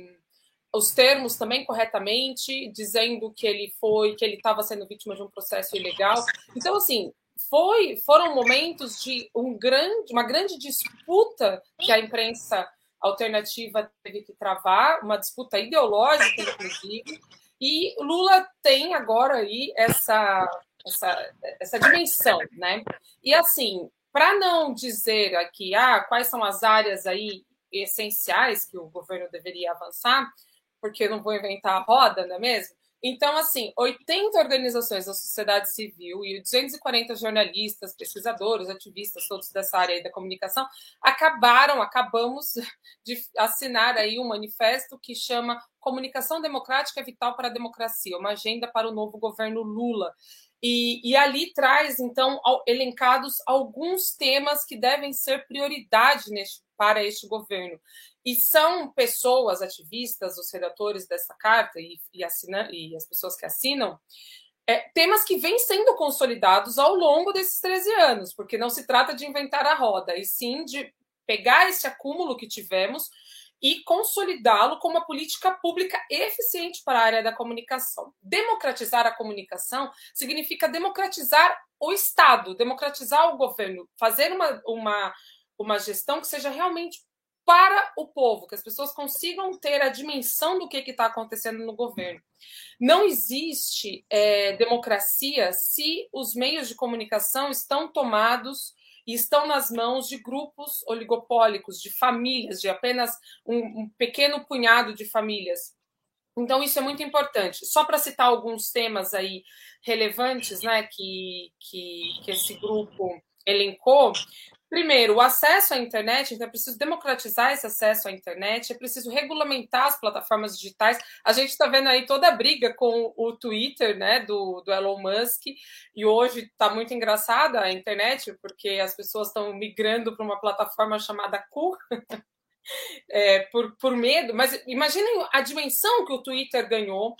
os termos também corretamente, dizendo que ele foi, que ele estava sendo vítima de um processo ilegal. Então, assim, foi, foram momentos de um grande, uma grande disputa que a imprensa alternativa teve que travar, uma disputa ideológica, inclusive, e Lula tem agora aí essa, essa, essa dimensão, né? E assim, para não dizer aqui ah, quais são as áreas aí essenciais que o governo deveria avançar, porque eu não vou inventar a roda, não é mesmo? Então, assim, 80 organizações da sociedade civil e 240 jornalistas, pesquisadores, ativistas, todos dessa área da comunicação, acabaram, acabamos *laughs* de assinar aí um manifesto que chama Comunicação Democrática é Vital para a Democracia, uma agenda para o novo governo Lula. E, e, ali traz, então, elencados alguns temas que devem ser prioridade neste, para este governo. E são pessoas, ativistas, os redatores dessa carta e, e, assina, e as pessoas que assinam, é, temas que vêm sendo consolidados ao longo desses 13 anos, porque não se trata de inventar a roda, e sim de pegar esse acúmulo que tivemos e consolidá-lo como uma política pública eficiente para a área da comunicação. Democratizar a comunicação significa democratizar o Estado, democratizar o governo, fazer uma, uma, uma gestão que seja realmente para o povo, que as pessoas consigam ter a dimensão do que está acontecendo no governo. Não existe é, democracia se os meios de comunicação estão tomados e estão nas mãos de grupos oligopólicos, de famílias, de apenas um, um pequeno punhado de famílias. Então, isso é muito importante. Só para citar alguns temas aí relevantes né, que, que, que esse grupo elencou, Primeiro, o acesso à internet, então é preciso democratizar esse acesso à internet, é preciso regulamentar as plataformas digitais. A gente está vendo aí toda a briga com o Twitter, né, do, do Elon Musk, e hoje está muito engraçada a internet, porque as pessoas estão migrando para uma plataforma chamada Cu. *laughs* É, por, por medo, mas imaginem a dimensão que o Twitter ganhou,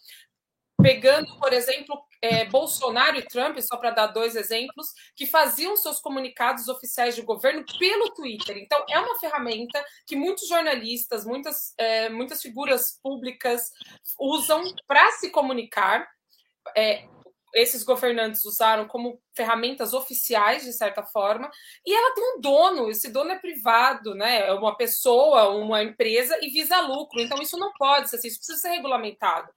pegando, por exemplo, é, Bolsonaro e Trump, só para dar dois exemplos, que faziam seus comunicados oficiais de governo pelo Twitter. Então, é uma ferramenta que muitos jornalistas, muitas, é, muitas figuras públicas usam para se comunicar. É, esses governantes usaram como ferramentas oficiais, de certa forma, e ela tem um dono, esse dono é privado, né? É uma pessoa, uma empresa e visa lucro. Então, isso não pode ser assim, isso precisa ser regulamentado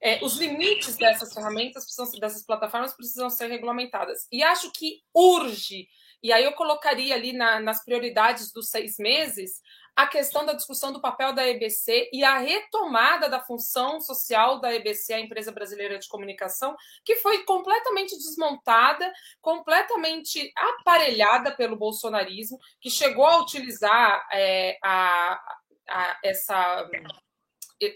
é, os limites dessas ferramentas, precisam, dessas plataformas, precisam ser regulamentadas. E acho que urge E aí eu colocaria ali na, nas prioridades dos seis meses a questão da discussão do papel da EBC e a retomada da função social da EBC, a Empresa Brasileira de Comunicação, que foi completamente desmontada, completamente aparelhada pelo bolsonarismo, que chegou a utilizar é, a, a, essa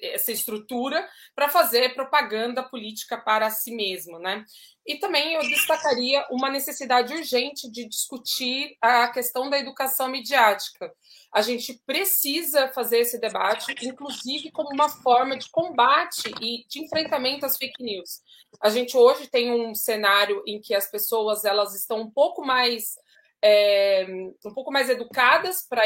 essa estrutura para fazer propaganda política para si mesmo, né? E também eu destacaria uma necessidade urgente de discutir a questão da educação midiática. A gente precisa fazer esse debate, inclusive como uma forma de combate e de enfrentamento às fake news. A gente hoje tem um cenário em que as pessoas elas estão um pouco mais é, um pouco mais educadas para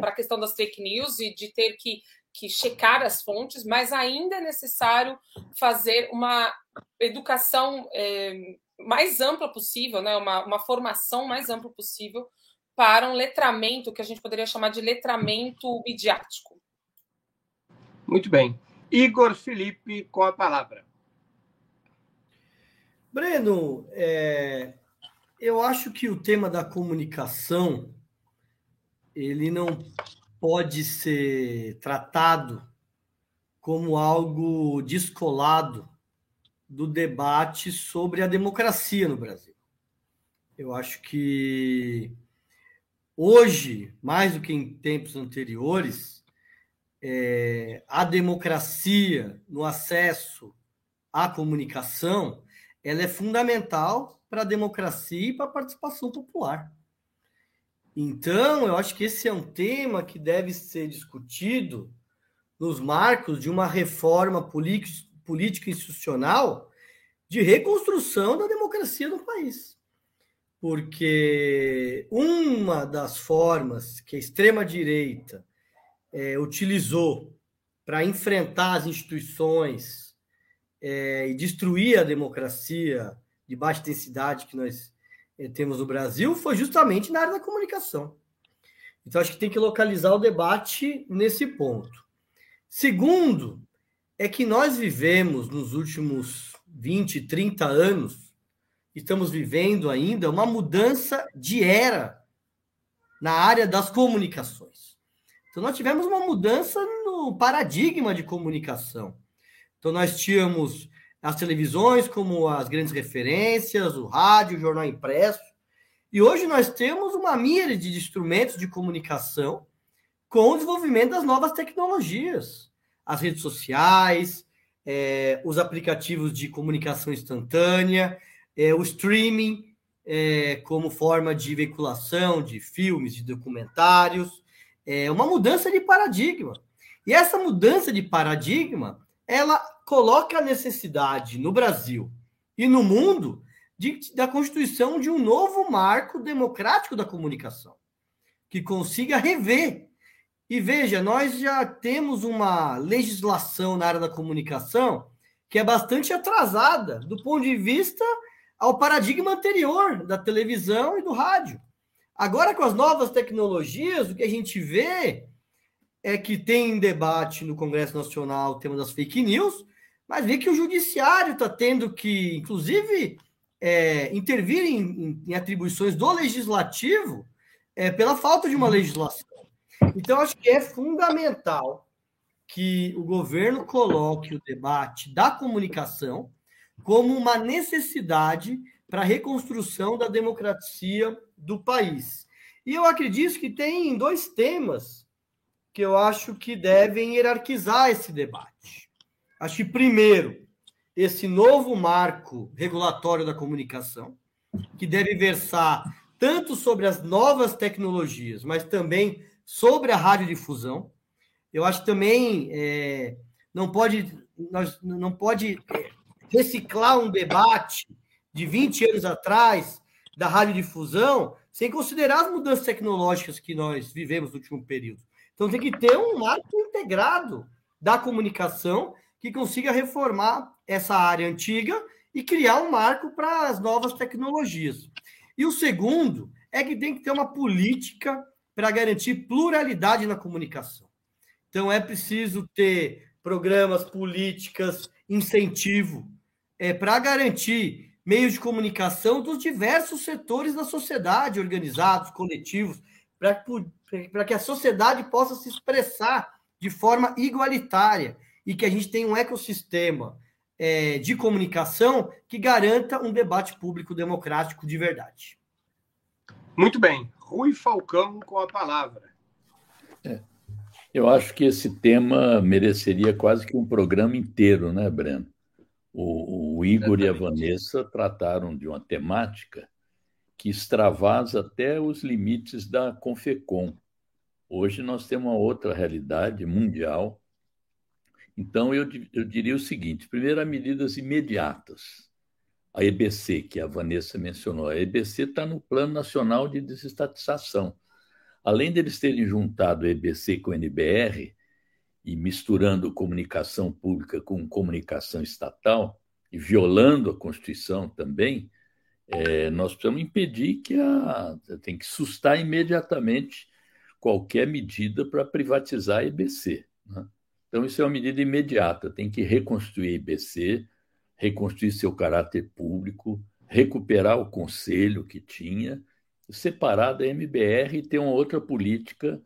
a questão das fake news e de ter que que checar as fontes, mas ainda é necessário fazer uma educação é, mais ampla possível, né? uma, uma formação mais ampla possível para um letramento que a gente poderia chamar de letramento midiático. Muito bem. Igor Felipe, com a palavra. Breno, é, eu acho que o tema da comunicação ele não pode ser tratado como algo descolado do debate sobre a democracia no Brasil. Eu acho que hoje, mais do que em tempos anteriores, é, a democracia no acesso à comunicação ela é fundamental para a democracia e para a participação popular. Então, eu acho que esse é um tema que deve ser discutido nos marcos de uma reforma política institucional de reconstrução da democracia no país. Porque uma das formas que a extrema-direita é, utilizou para enfrentar as instituições é, e destruir a democracia de baixa intensidade que nós temos no Brasil foi justamente na área da comunicação. Então, acho que tem que localizar o debate nesse ponto. Segundo, é que nós vivemos nos últimos 20, 30 anos, estamos vivendo ainda uma mudança de era na área das comunicações. Então, nós tivemos uma mudança no paradigma de comunicação. Então, nós tínhamos as televisões como as grandes referências, o rádio, o jornal impresso. E hoje nós temos uma míriade de instrumentos de comunicação com o desenvolvimento das novas tecnologias, as redes sociais, é, os aplicativos de comunicação instantânea, é, o streaming é, como forma de veiculação de filmes, de documentários, é uma mudança de paradigma. E essa mudança de paradigma, ela coloca a necessidade no Brasil e no mundo de, da constituição de um novo marco democrático da comunicação, que consiga rever. E veja, nós já temos uma legislação na área da comunicação que é bastante atrasada do ponto de vista ao paradigma anterior da televisão e do rádio. Agora, com as novas tecnologias, o que a gente vê é que tem debate no Congresso Nacional o tema das fake news, mas vê que o judiciário está tendo que, inclusive, é, intervir em, em, atribuições do legislativo é, pela falta de uma legislação. Então, acho que é fundamental que o governo coloque o debate da comunicação como uma necessidade para a reconstrução da democracia do país. E eu acredito que tem dois temas que eu acho que devem hierarquizar esse debate. Acho que, primeiro, esse novo marco regulatório da comunicação, que deve versar tanto sobre as novas tecnologias, mas também sobre a radiodifusão. Eu acho também é, não pode nós não pode é, reciclar um debate de 20 anos atrás da radiodifusão sem considerar as mudanças tecnológicas que nós vivemos no último período. Então tem que ter um marco integrado da comunicação que consiga reformar essa área antiga e criar um marco para as novas tecnologias. E o segundo é que tem que ter uma política para garantir pluralidade na comunicação. Então é preciso ter programas, políticas, incentivo é, para garantir meios de comunicação dos diversos setores da sociedade, organizados, coletivos, para que a sociedade possa se expressar de forma igualitária e que a gente tenha um ecossistema é, de comunicação que garanta um debate público democrático de verdade. Muito bem. Rui Falcão com a palavra. É. Eu acho que esse tema mereceria quase que um programa inteiro, né, Breno? O, o Igor Exatamente. e a Vanessa trataram de uma temática que extravasa até os limites da Confecom. Hoje nós temos uma outra realidade mundial. Então, eu, eu diria o seguinte: primeiro, medidas imediatas. A EBC, que a Vanessa mencionou, a EBC está no Plano Nacional de Desestatização. Além deles terem juntado a EBC com a NBR, e misturando comunicação pública com comunicação estatal, e violando a Constituição também, é, nós precisamos impedir que a. tem que sustar imediatamente qualquer medida para privatizar a IBC. Né? Então, isso é uma medida imediata, tem que reconstruir a IBC, reconstruir seu caráter público, recuperar o conselho que tinha, separar da MBR e ter uma outra política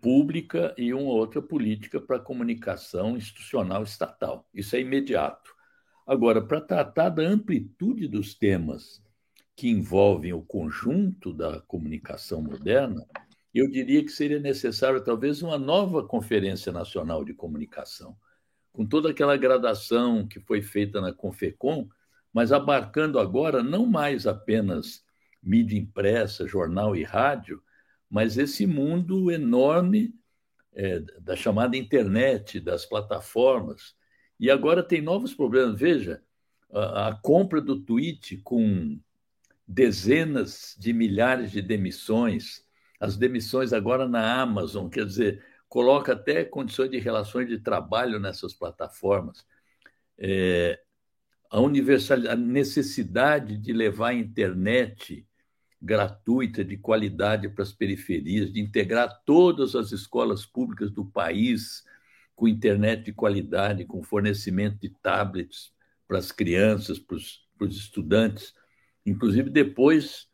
pública e uma outra política para comunicação institucional estatal. Isso é imediato. Agora, para tratar da amplitude dos temas que envolvem o conjunto da comunicação moderna, eu diria que seria necessário talvez uma nova Conferência Nacional de Comunicação, com toda aquela gradação que foi feita na Confecom, mas abarcando agora não mais apenas mídia impressa, jornal e rádio, mas esse mundo enorme é, da chamada internet, das plataformas. E agora tem novos problemas. Veja, a, a compra do tweet com dezenas de milhares de demissões, as demissões agora na Amazon, quer dizer, coloca até condições de relações de trabalho nessas plataformas. É, a, universalidade, a necessidade de levar a internet gratuita, de qualidade para as periferias, de integrar todas as escolas públicas do país com internet de qualidade, com fornecimento de tablets para as crianças, para os, para os estudantes, inclusive depois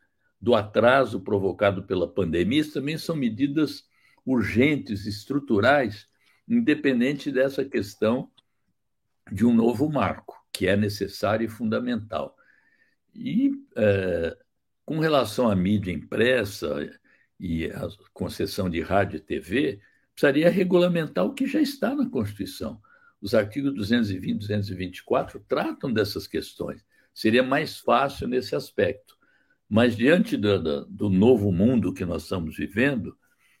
do atraso provocado pela pandemia, também são medidas urgentes, estruturais, independente dessa questão de um novo marco, que é necessário e fundamental. E é, com relação à mídia impressa e à concessão de rádio e TV, precisaria regulamentar o que já está na Constituição. Os artigos 220 e 224 tratam dessas questões. Seria mais fácil nesse aspecto. Mas, diante do, do, novo mundo que nós estamos vivendo,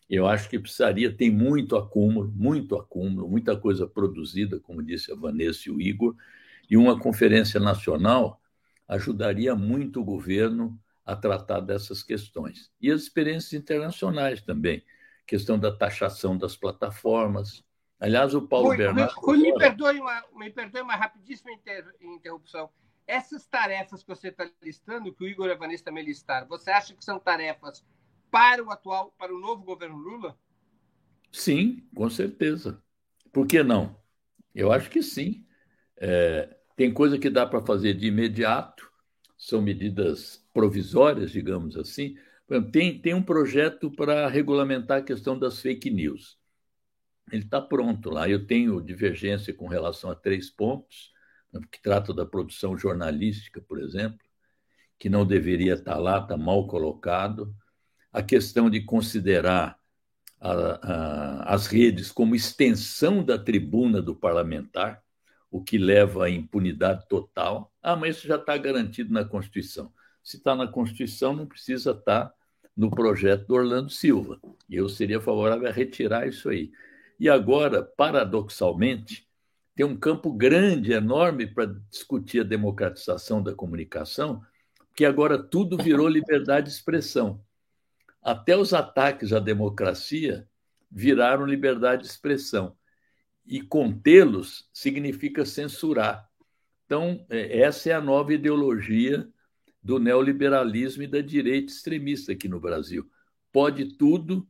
eu acho que precisaria, tem muito acúmulo, muito acúmulo, muita coisa produzida, como disse a Vanessa e o Igor, e uma conferência nacional ajudaria muito o governo a tratar dessas questões. E as experiências internacionais também, questão da taxação das plataformas. Aliás, o Paulo Bernardo. Rui, me, perdoe uma, me perdoe uma rapidíssima inter, interrupção. Essas tarefas que você está listando, que o Igor Evanista também listaram, você acha que são tarefas para o atual, para o novo governo Lula? Sim, com certeza. Por que não? Eu acho que sim. É, tem coisa que dá para fazer de imediato, são medidas provisórias, digamos assim. Tem, tem um projeto para regulamentar a questão das fake news. Ele está pronto lá. Eu tenho divergência com relação a três pontos, que trata da produção jornalística, por exemplo, que não deveria estar lá, está mal colocado. A questão de considerar a, a, as redes como extensão da tribuna do parlamentar, o que leva à impunidade total. Ah, mas isso já está garantido na Constituição. Se está na Constituição, não precisa estar tá no projeto do Orlando Silva. Eu seria favorável a retirar isso aí. E agora, paradoxalmente, tem um campo grande, enorme para discutir a democratização da comunicação, que agora tudo virou *laughs* liberdade de expressão. Até os ataques à democracia viraram liberdade de expressão. E contê-los significa censurar. Então, é, essa é a nova ideologia do neoliberalismo e da direita extremista aqui no Brasil. Pode tudo,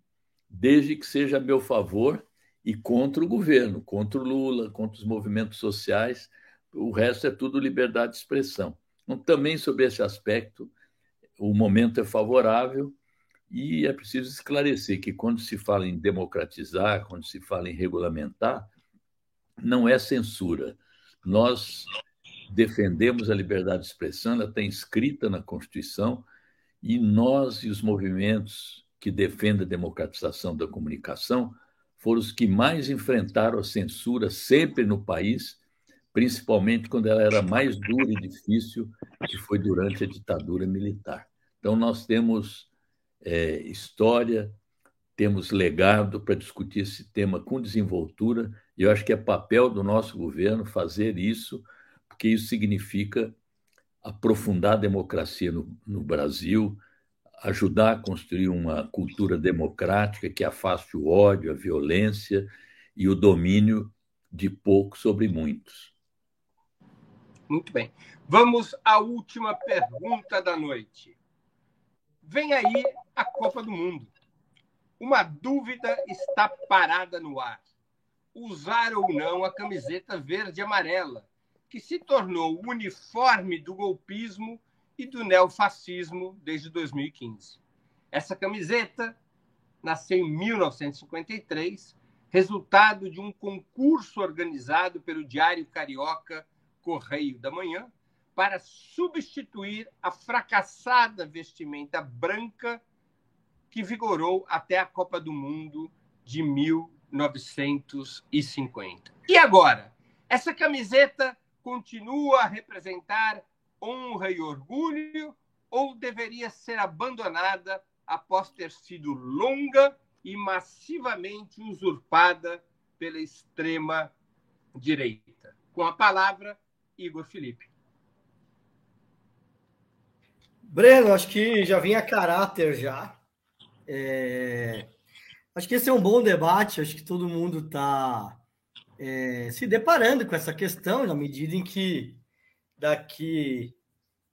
desde que seja a meu favor e contra o governo, contra o Lula, contra os movimentos sociais. O resto é tudo liberdade de expressão. Então, também sobre esse aspecto, o momento é favorável e é preciso esclarecer que quando se fala em democratizar, quando se fala em regulamentar, não é censura. Nós defendemos a liberdade de expressão, ela está inscrita na Constituição, e nós e os movimentos que defendem a democratização da comunicação foram os que mais enfrentaram a censura sempre no país, principalmente quando ela era mais dura e difícil, que foi durante a ditadura militar. Então, nós temos é, história, temos legado para discutir esse tema com desenvoltura, e eu acho que é papel do nosso governo fazer isso, porque isso significa aprofundar a democracia no, no Brasil, ajudar a construir uma cultura democrática que afaste o ódio, a violência e o domínio de poucos sobre muitos. Muito bem. Vamos à última pergunta da noite. Vem aí a Copa do Mundo. Uma dúvida está parada no ar. Usar ou não a camiseta verde e amarela, que se tornou o uniforme do golpismo e do neofascismo desde 2015. Essa camiseta nasceu em 1953, resultado de um concurso organizado pelo Diário Carioca Correio da Manhã, para substituir a fracassada vestimenta branca que vigorou até a Copa do Mundo de 1950. E agora? Essa camiseta continua a representar honra e orgulho ou deveria ser abandonada após ter sido longa e massivamente usurpada pela extrema direita? Com a palavra, Igor Felipe. Breno, acho que já vinha caráter já. É... Acho que esse é um bom debate, acho que todo mundo está é, se deparando com essa questão, na medida em que daqui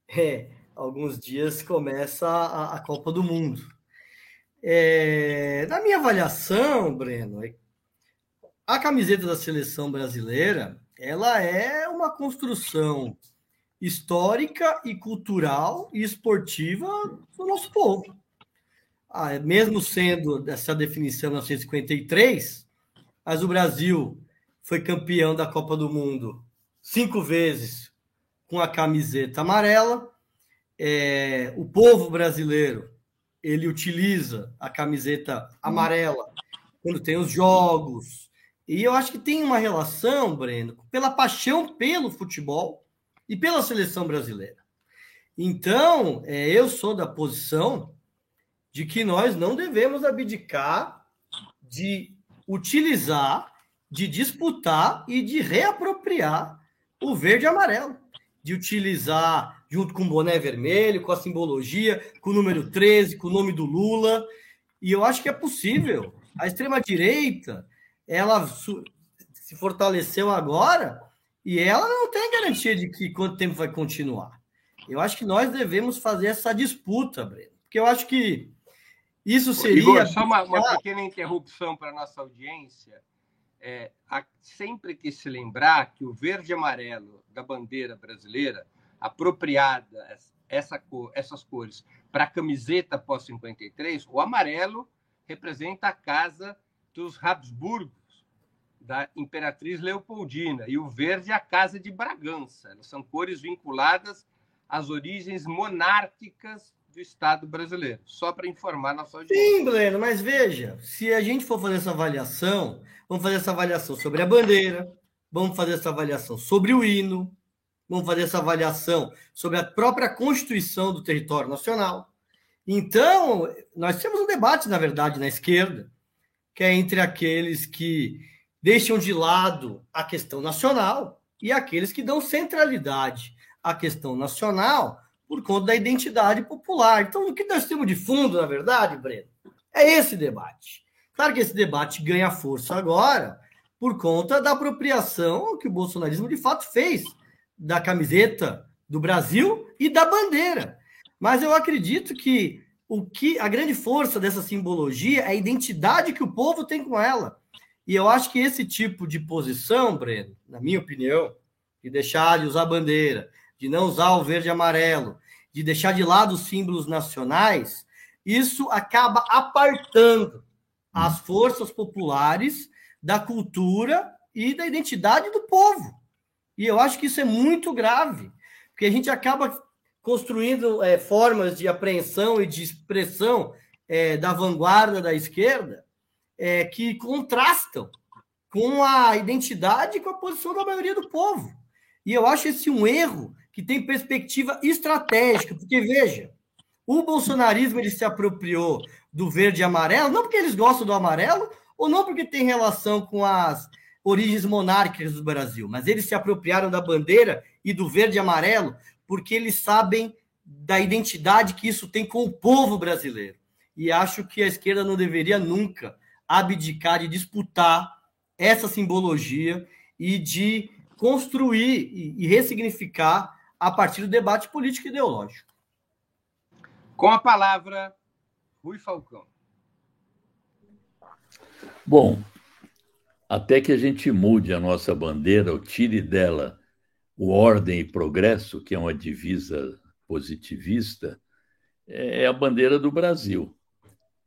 é, alguns dias começa a, a Copa do Mundo. É, na minha avaliação, Breno, é, a camiseta da seleção brasileira ela é uma construção histórica e cultural e esportiva do nosso povo. Ah, mesmo sendo dessa definição 1953, mas o Brasil foi campeão da Copa do Mundo cinco vezes com a camiseta amarela. É, o povo brasileiro ele utiliza a camiseta amarela quando tem os jogos. E eu acho que tem uma relação, Breno, pela paixão pelo futebol e pela seleção brasileira. Então, é, eu sou da posição de que nós não devemos abdicar de utilizar, de disputar e de reapropriar o verde e amarelo, de utilizar junto com o boné vermelho, com a simbologia, com o número 13, com o nome do Lula. E eu acho que é possível. A extrema-direita, ela se fortaleceu agora e ela não tem garantia de que quanto tempo vai continuar. Eu acho que nós devemos fazer essa disputa, Breno, porque eu acho que isso seria. Igor, só uma, uma pequena interrupção para a nossa audiência. É, sempre que se lembrar que o verde e amarelo da bandeira brasileira, apropriada essa cor, essas cores para a camiseta pós-53, o amarelo representa a casa dos Habsburgos, da Imperatriz Leopoldina, e o verde a Casa de Bragança. São cores vinculadas às origens monárquicas do Estado brasileiro. Só para informar nossa audiência. Sim, Breno, mas veja, se a gente for fazer essa avaliação, vamos fazer essa avaliação sobre a bandeira, vamos fazer essa avaliação sobre o hino, vamos fazer essa avaliação sobre a própria Constituição do território nacional. Então, nós temos um debate, na verdade, na esquerda, que é entre aqueles que deixam de lado a questão nacional e aqueles que dão centralidade à questão nacional por conta da identidade popular. Então, o que nós temos de fundo, na verdade, Breno, é esse debate. Claro que esse debate ganha força agora por conta da apropriação que o bolsonarismo de fato fez da camiseta do Brasil e da bandeira. Mas eu acredito que o que a grande força dessa simbologia é a identidade que o povo tem com ela. E eu acho que esse tipo de posição, Breno, na minha opinião, de deixar de usar bandeira, de não usar o verde e amarelo, de deixar de lado os símbolos nacionais, isso acaba apartando as forças populares da cultura e da identidade do povo. E eu acho que isso é muito grave, porque a gente acaba construindo é, formas de apreensão e de expressão é, da vanguarda da esquerda é, que contrastam com a identidade e com a posição da maioria do povo. E eu acho esse um erro que tem perspectiva estratégica, porque veja, o bolsonarismo ele se apropriou do verde e amarelo, não porque eles gostam do amarelo, ou não porque tem relação com as origens monárquicas do Brasil, mas eles se apropriaram da bandeira e do verde e amarelo porque eles sabem da identidade que isso tem com o povo brasileiro. E acho que a esquerda não deveria nunca abdicar de disputar essa simbologia e de construir e ressignificar a partir do debate político e ideológico. Com a palavra, Rui Falcão. Bom, até que a gente mude a nossa bandeira, ou tire dela o ordem e progresso, que é uma divisa positivista, é a bandeira do Brasil.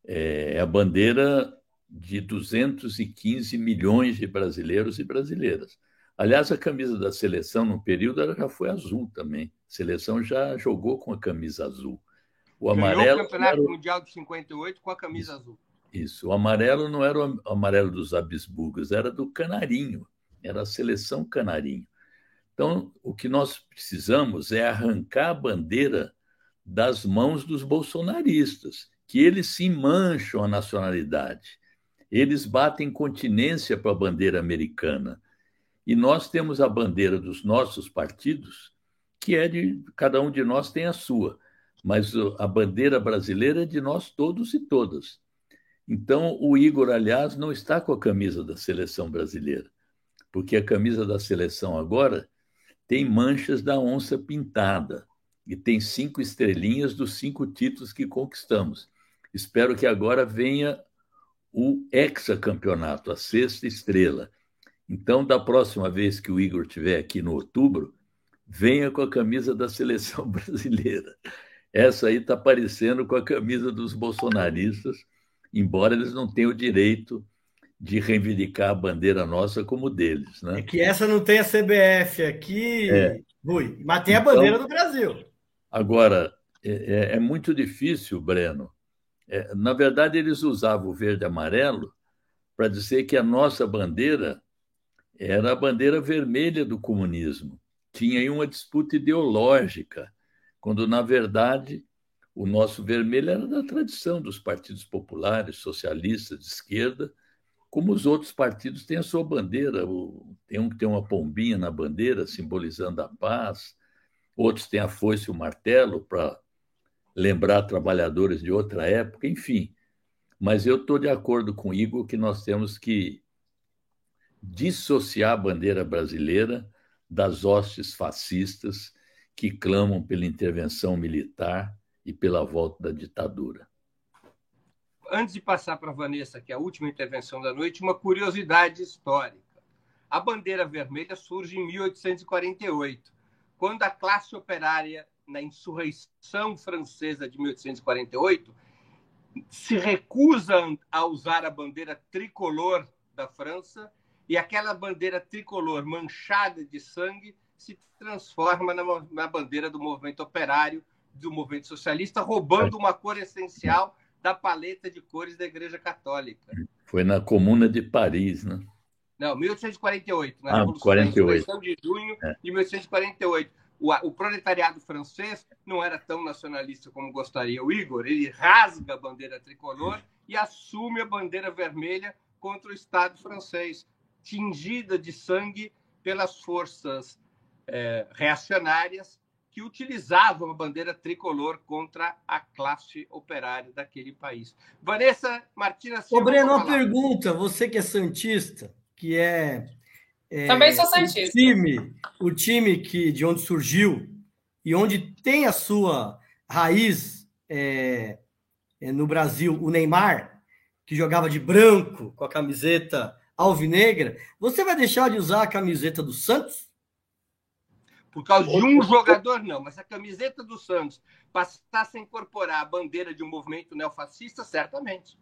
É a bandeira de 215 milhões de brasileiros e brasileiras. Aliás, a camisa da seleção, no período, ela já foi azul também. A seleção já jogou com a camisa azul. O amarelo. Ganhou o Campeonato era... Mundial de 58 com a camisa isso, azul. Isso. O amarelo não era o amarelo dos Habsburgos, era do Canarinho. Era a seleção Canarinho. Então, o que nós precisamos é arrancar a bandeira das mãos dos bolsonaristas, que eles se mancham a nacionalidade. Eles batem continência para a bandeira americana. E nós temos a bandeira dos nossos partidos, que é de cada um de nós tem a sua mas a bandeira brasileira é de nós todos e todas. Então, o Igor, aliás, não está com a camisa da seleção brasileira, porque a camisa da seleção agora tem manchas da onça pintada e tem cinco estrelinhas dos cinco títulos que conquistamos. Espero que agora venha o hexacampeonato, a sexta estrela. Então, da próxima vez que o Igor estiver aqui no outubro, venha com a camisa da seleção *laughs* brasileira. Essa aí está parecendo com a camisa dos bolsonaristas, embora eles não tenham o direito de reivindicar a bandeira nossa como deles. Né? É que essa não tem a CBF aqui, é. Rui, mas tem a então, bandeira do Brasil. Agora, é, é, é muito difícil, Breno. É, na verdade, eles usavam o verde e amarelo para dizer que a nossa bandeira era a bandeira vermelha do comunismo. Tinha aí uma disputa ideológica quando, na verdade, o nosso vermelho era da tradição dos partidos populares, socialistas, de esquerda, como os outros partidos têm a sua bandeira. Tem um que tem uma pombinha na bandeira, simbolizando a paz, outros têm a foice e o martelo para lembrar trabalhadores de outra época, enfim. Mas eu estou de acordo com o Igor que nós temos que dissociar a bandeira brasileira das hostes fascistas que clamam pela intervenção militar e pela volta da ditadura. Antes de passar para a Vanessa, que é a última intervenção da noite, uma curiosidade histórica. A bandeira vermelha surge em 1848, quando a classe operária, na insurreição francesa de 1848, se recusa a usar a bandeira tricolor da França e aquela bandeira tricolor manchada de sangue se transforma na, na bandeira do movimento operário, do movimento socialista, roubando uma cor essencial da paleta de cores da Igreja Católica. Foi na Comuna de Paris, né? Não, 1848, na ah, Revolução 48. de junho é. de 1848. O, o, proletariado francês não era tão nacionalista como gostaria o Igor. Ele rasga a bandeira tricolor e assume a bandeira vermelha contra o Estado francês, tingida de sangue pelas forças é, reacionárias que utilizavam a bandeira tricolor contra a classe operária daquele país. Vanessa Martina Silva. Ô, Breno, uma pergunta. Você que é Santista, que é. é Também sou Santista. O time, o time que, de onde surgiu e onde tem a sua raiz é, é, no Brasil, o Neymar, que jogava de branco com a camiseta alvinegra, você vai deixar de usar a camiseta do Santos? Por causa de um jogador, não, mas a camiseta do Santos passasse a incorporar a bandeira de um movimento neofascista, certamente.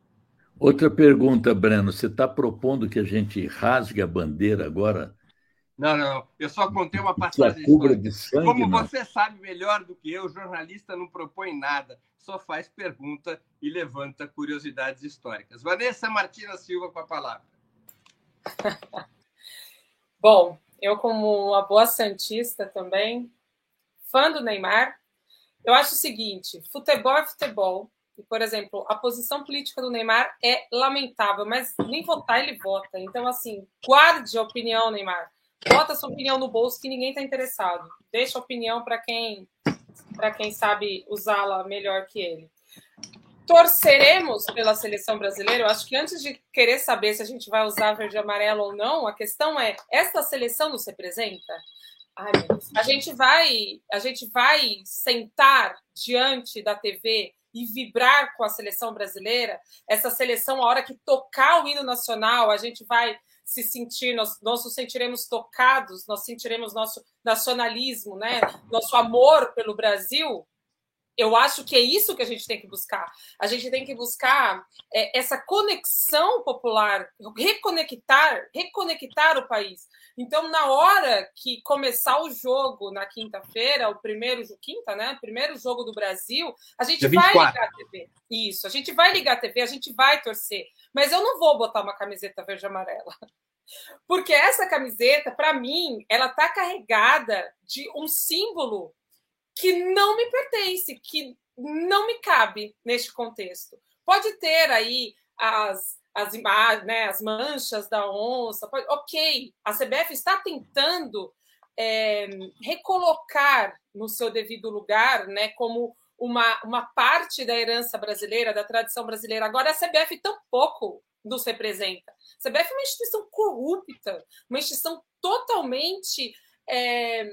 Outra pergunta, Breno. Você está propondo que a gente rasgue a bandeira agora? Não, não. Eu só contei uma passagem de sangue. Como não? você sabe melhor do que eu, jornalista não propõe nada, só faz pergunta e levanta curiosidades históricas. Vanessa Martina Silva com a palavra. *laughs* Bom, eu, como uma boa Santista também, fã do Neymar, eu acho o seguinte: futebol é futebol. E, por exemplo, a posição política do Neymar é lamentável, mas nem votar ele vota. Então, assim, guarde a opinião, Neymar. Bota sua opinião no bolso que ninguém está interessado. Deixa a opinião para quem, quem sabe usá-la melhor que ele torceremos pela seleção brasileira. Eu acho que antes de querer saber se a gente vai usar verde e amarelo ou não, a questão é: esta seleção nos representa? Ai, a gente vai, a gente vai sentar diante da TV e vibrar com a seleção brasileira. Essa seleção, a hora que tocar o hino nacional, a gente vai se sentir, nós, nós nos sentiremos tocados, nós sentiremos nosso nacionalismo, né? Nosso amor pelo Brasil eu acho que é isso que a gente tem que buscar. A gente tem que buscar é, essa conexão popular, reconectar, reconectar o país. Então, na hora que começar o jogo na quinta-feira, o primeiro quinta, né? Primeiro jogo do Brasil, a gente vai ligar a TV. Isso, a gente vai ligar a TV, a gente vai torcer. Mas eu não vou botar uma camiseta verde amarela. Porque essa camiseta, para mim, ela tá carregada de um símbolo que não me pertence, que não me cabe neste contexto. Pode ter aí as, as imagens, né, as manchas da onça, pode, ok, a CBF está tentando é, recolocar no seu devido lugar, né, como uma, uma parte da herança brasileira, da tradição brasileira. Agora, a CBF tampouco nos representa. A CBF é uma instituição corrupta, uma instituição totalmente é,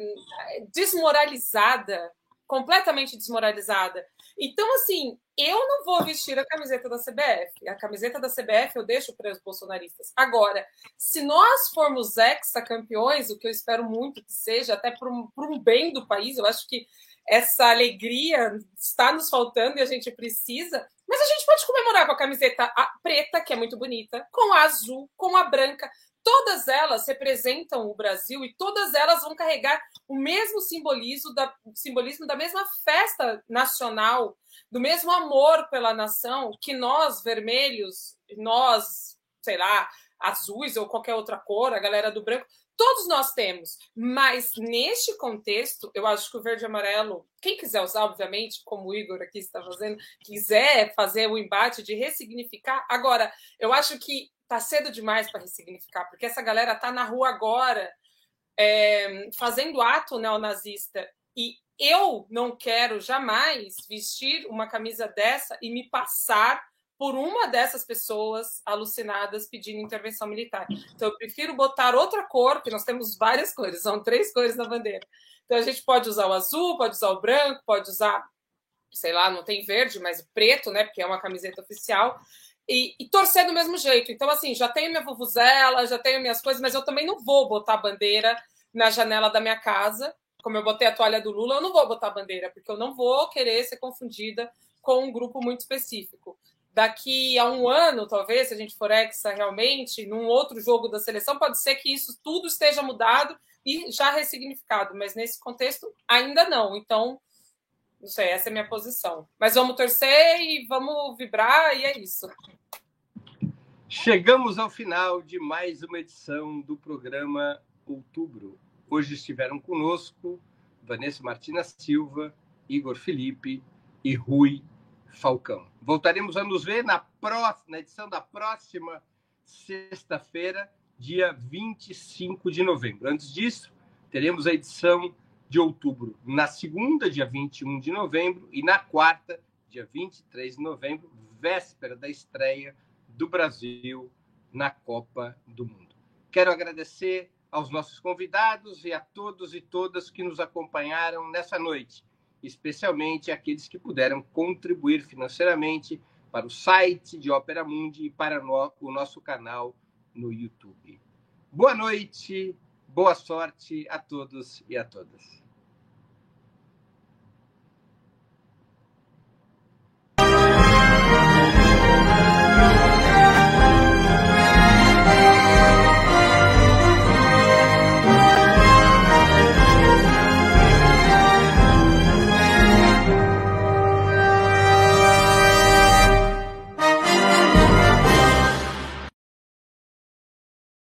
desmoralizada, completamente desmoralizada. Então, assim, eu não vou vestir a camiseta da CBF. A camiseta da CBF eu deixo para os bolsonaristas. Agora, se nós formos ex-campeões, o que eu espero muito que seja, até por um, um bem do país, eu acho que essa alegria está nos faltando e a gente precisa. Mas a gente pode comemorar com a camiseta preta, que é muito bonita, com a azul, com a branca todas elas representam o Brasil e todas elas vão carregar o mesmo simbolismo da, simbolismo da mesma festa nacional, do mesmo amor pela nação que nós, vermelhos, nós, sei lá, azuis ou qualquer outra cor, a galera do branco, todos nós temos. Mas neste contexto, eu acho que o verde e amarelo, quem quiser usar, obviamente, como o Igor aqui está fazendo, quiser fazer o embate de ressignificar. Agora, eu acho que tá cedo demais para ressignificar, porque essa galera tá na rua agora é, fazendo ato neonazista. E eu não quero jamais vestir uma camisa dessa e me passar por uma dessas pessoas alucinadas pedindo intervenção militar. Então, eu prefiro botar outra cor, que nós temos várias cores, são três cores na bandeira. Então, a gente pode usar o azul, pode usar o branco, pode usar, sei lá, não tem verde, mas preto, né, porque é uma camiseta oficial e, e, torcer do mesmo jeito. Então, assim, já tenho minha vuvuzela, já tenho minhas coisas, mas eu também não vou botar bandeira na janela da minha casa, como eu botei a toalha do Lula, eu não vou botar bandeira, porque eu não vou querer ser confundida com um grupo muito específico. Daqui a um ano, talvez, se a gente for exa realmente, num outro jogo da seleção, pode ser que isso tudo esteja mudado e já ressignificado, mas nesse contexto ainda não. Então, não sei, essa é a minha posição. Mas vamos torcer e vamos vibrar, e é isso. Chegamos ao final de mais uma edição do programa Outubro. Hoje estiveram conosco Vanessa Martina Silva, Igor Felipe e Rui Falcão. Voltaremos a nos ver na, próxima, na edição da próxima sexta-feira, dia 25 de novembro. Antes disso, teremos a edição de outubro, na segunda, dia 21 de novembro, e na quarta, dia 23 de novembro, véspera da estreia do Brasil na Copa do Mundo. Quero agradecer aos nossos convidados e a todos e todas que nos acompanharam nessa noite, especialmente aqueles que puderam contribuir financeiramente para o site de Ópera Mundi e para o nosso canal no YouTube. Boa noite, boa sorte a todos e a todas.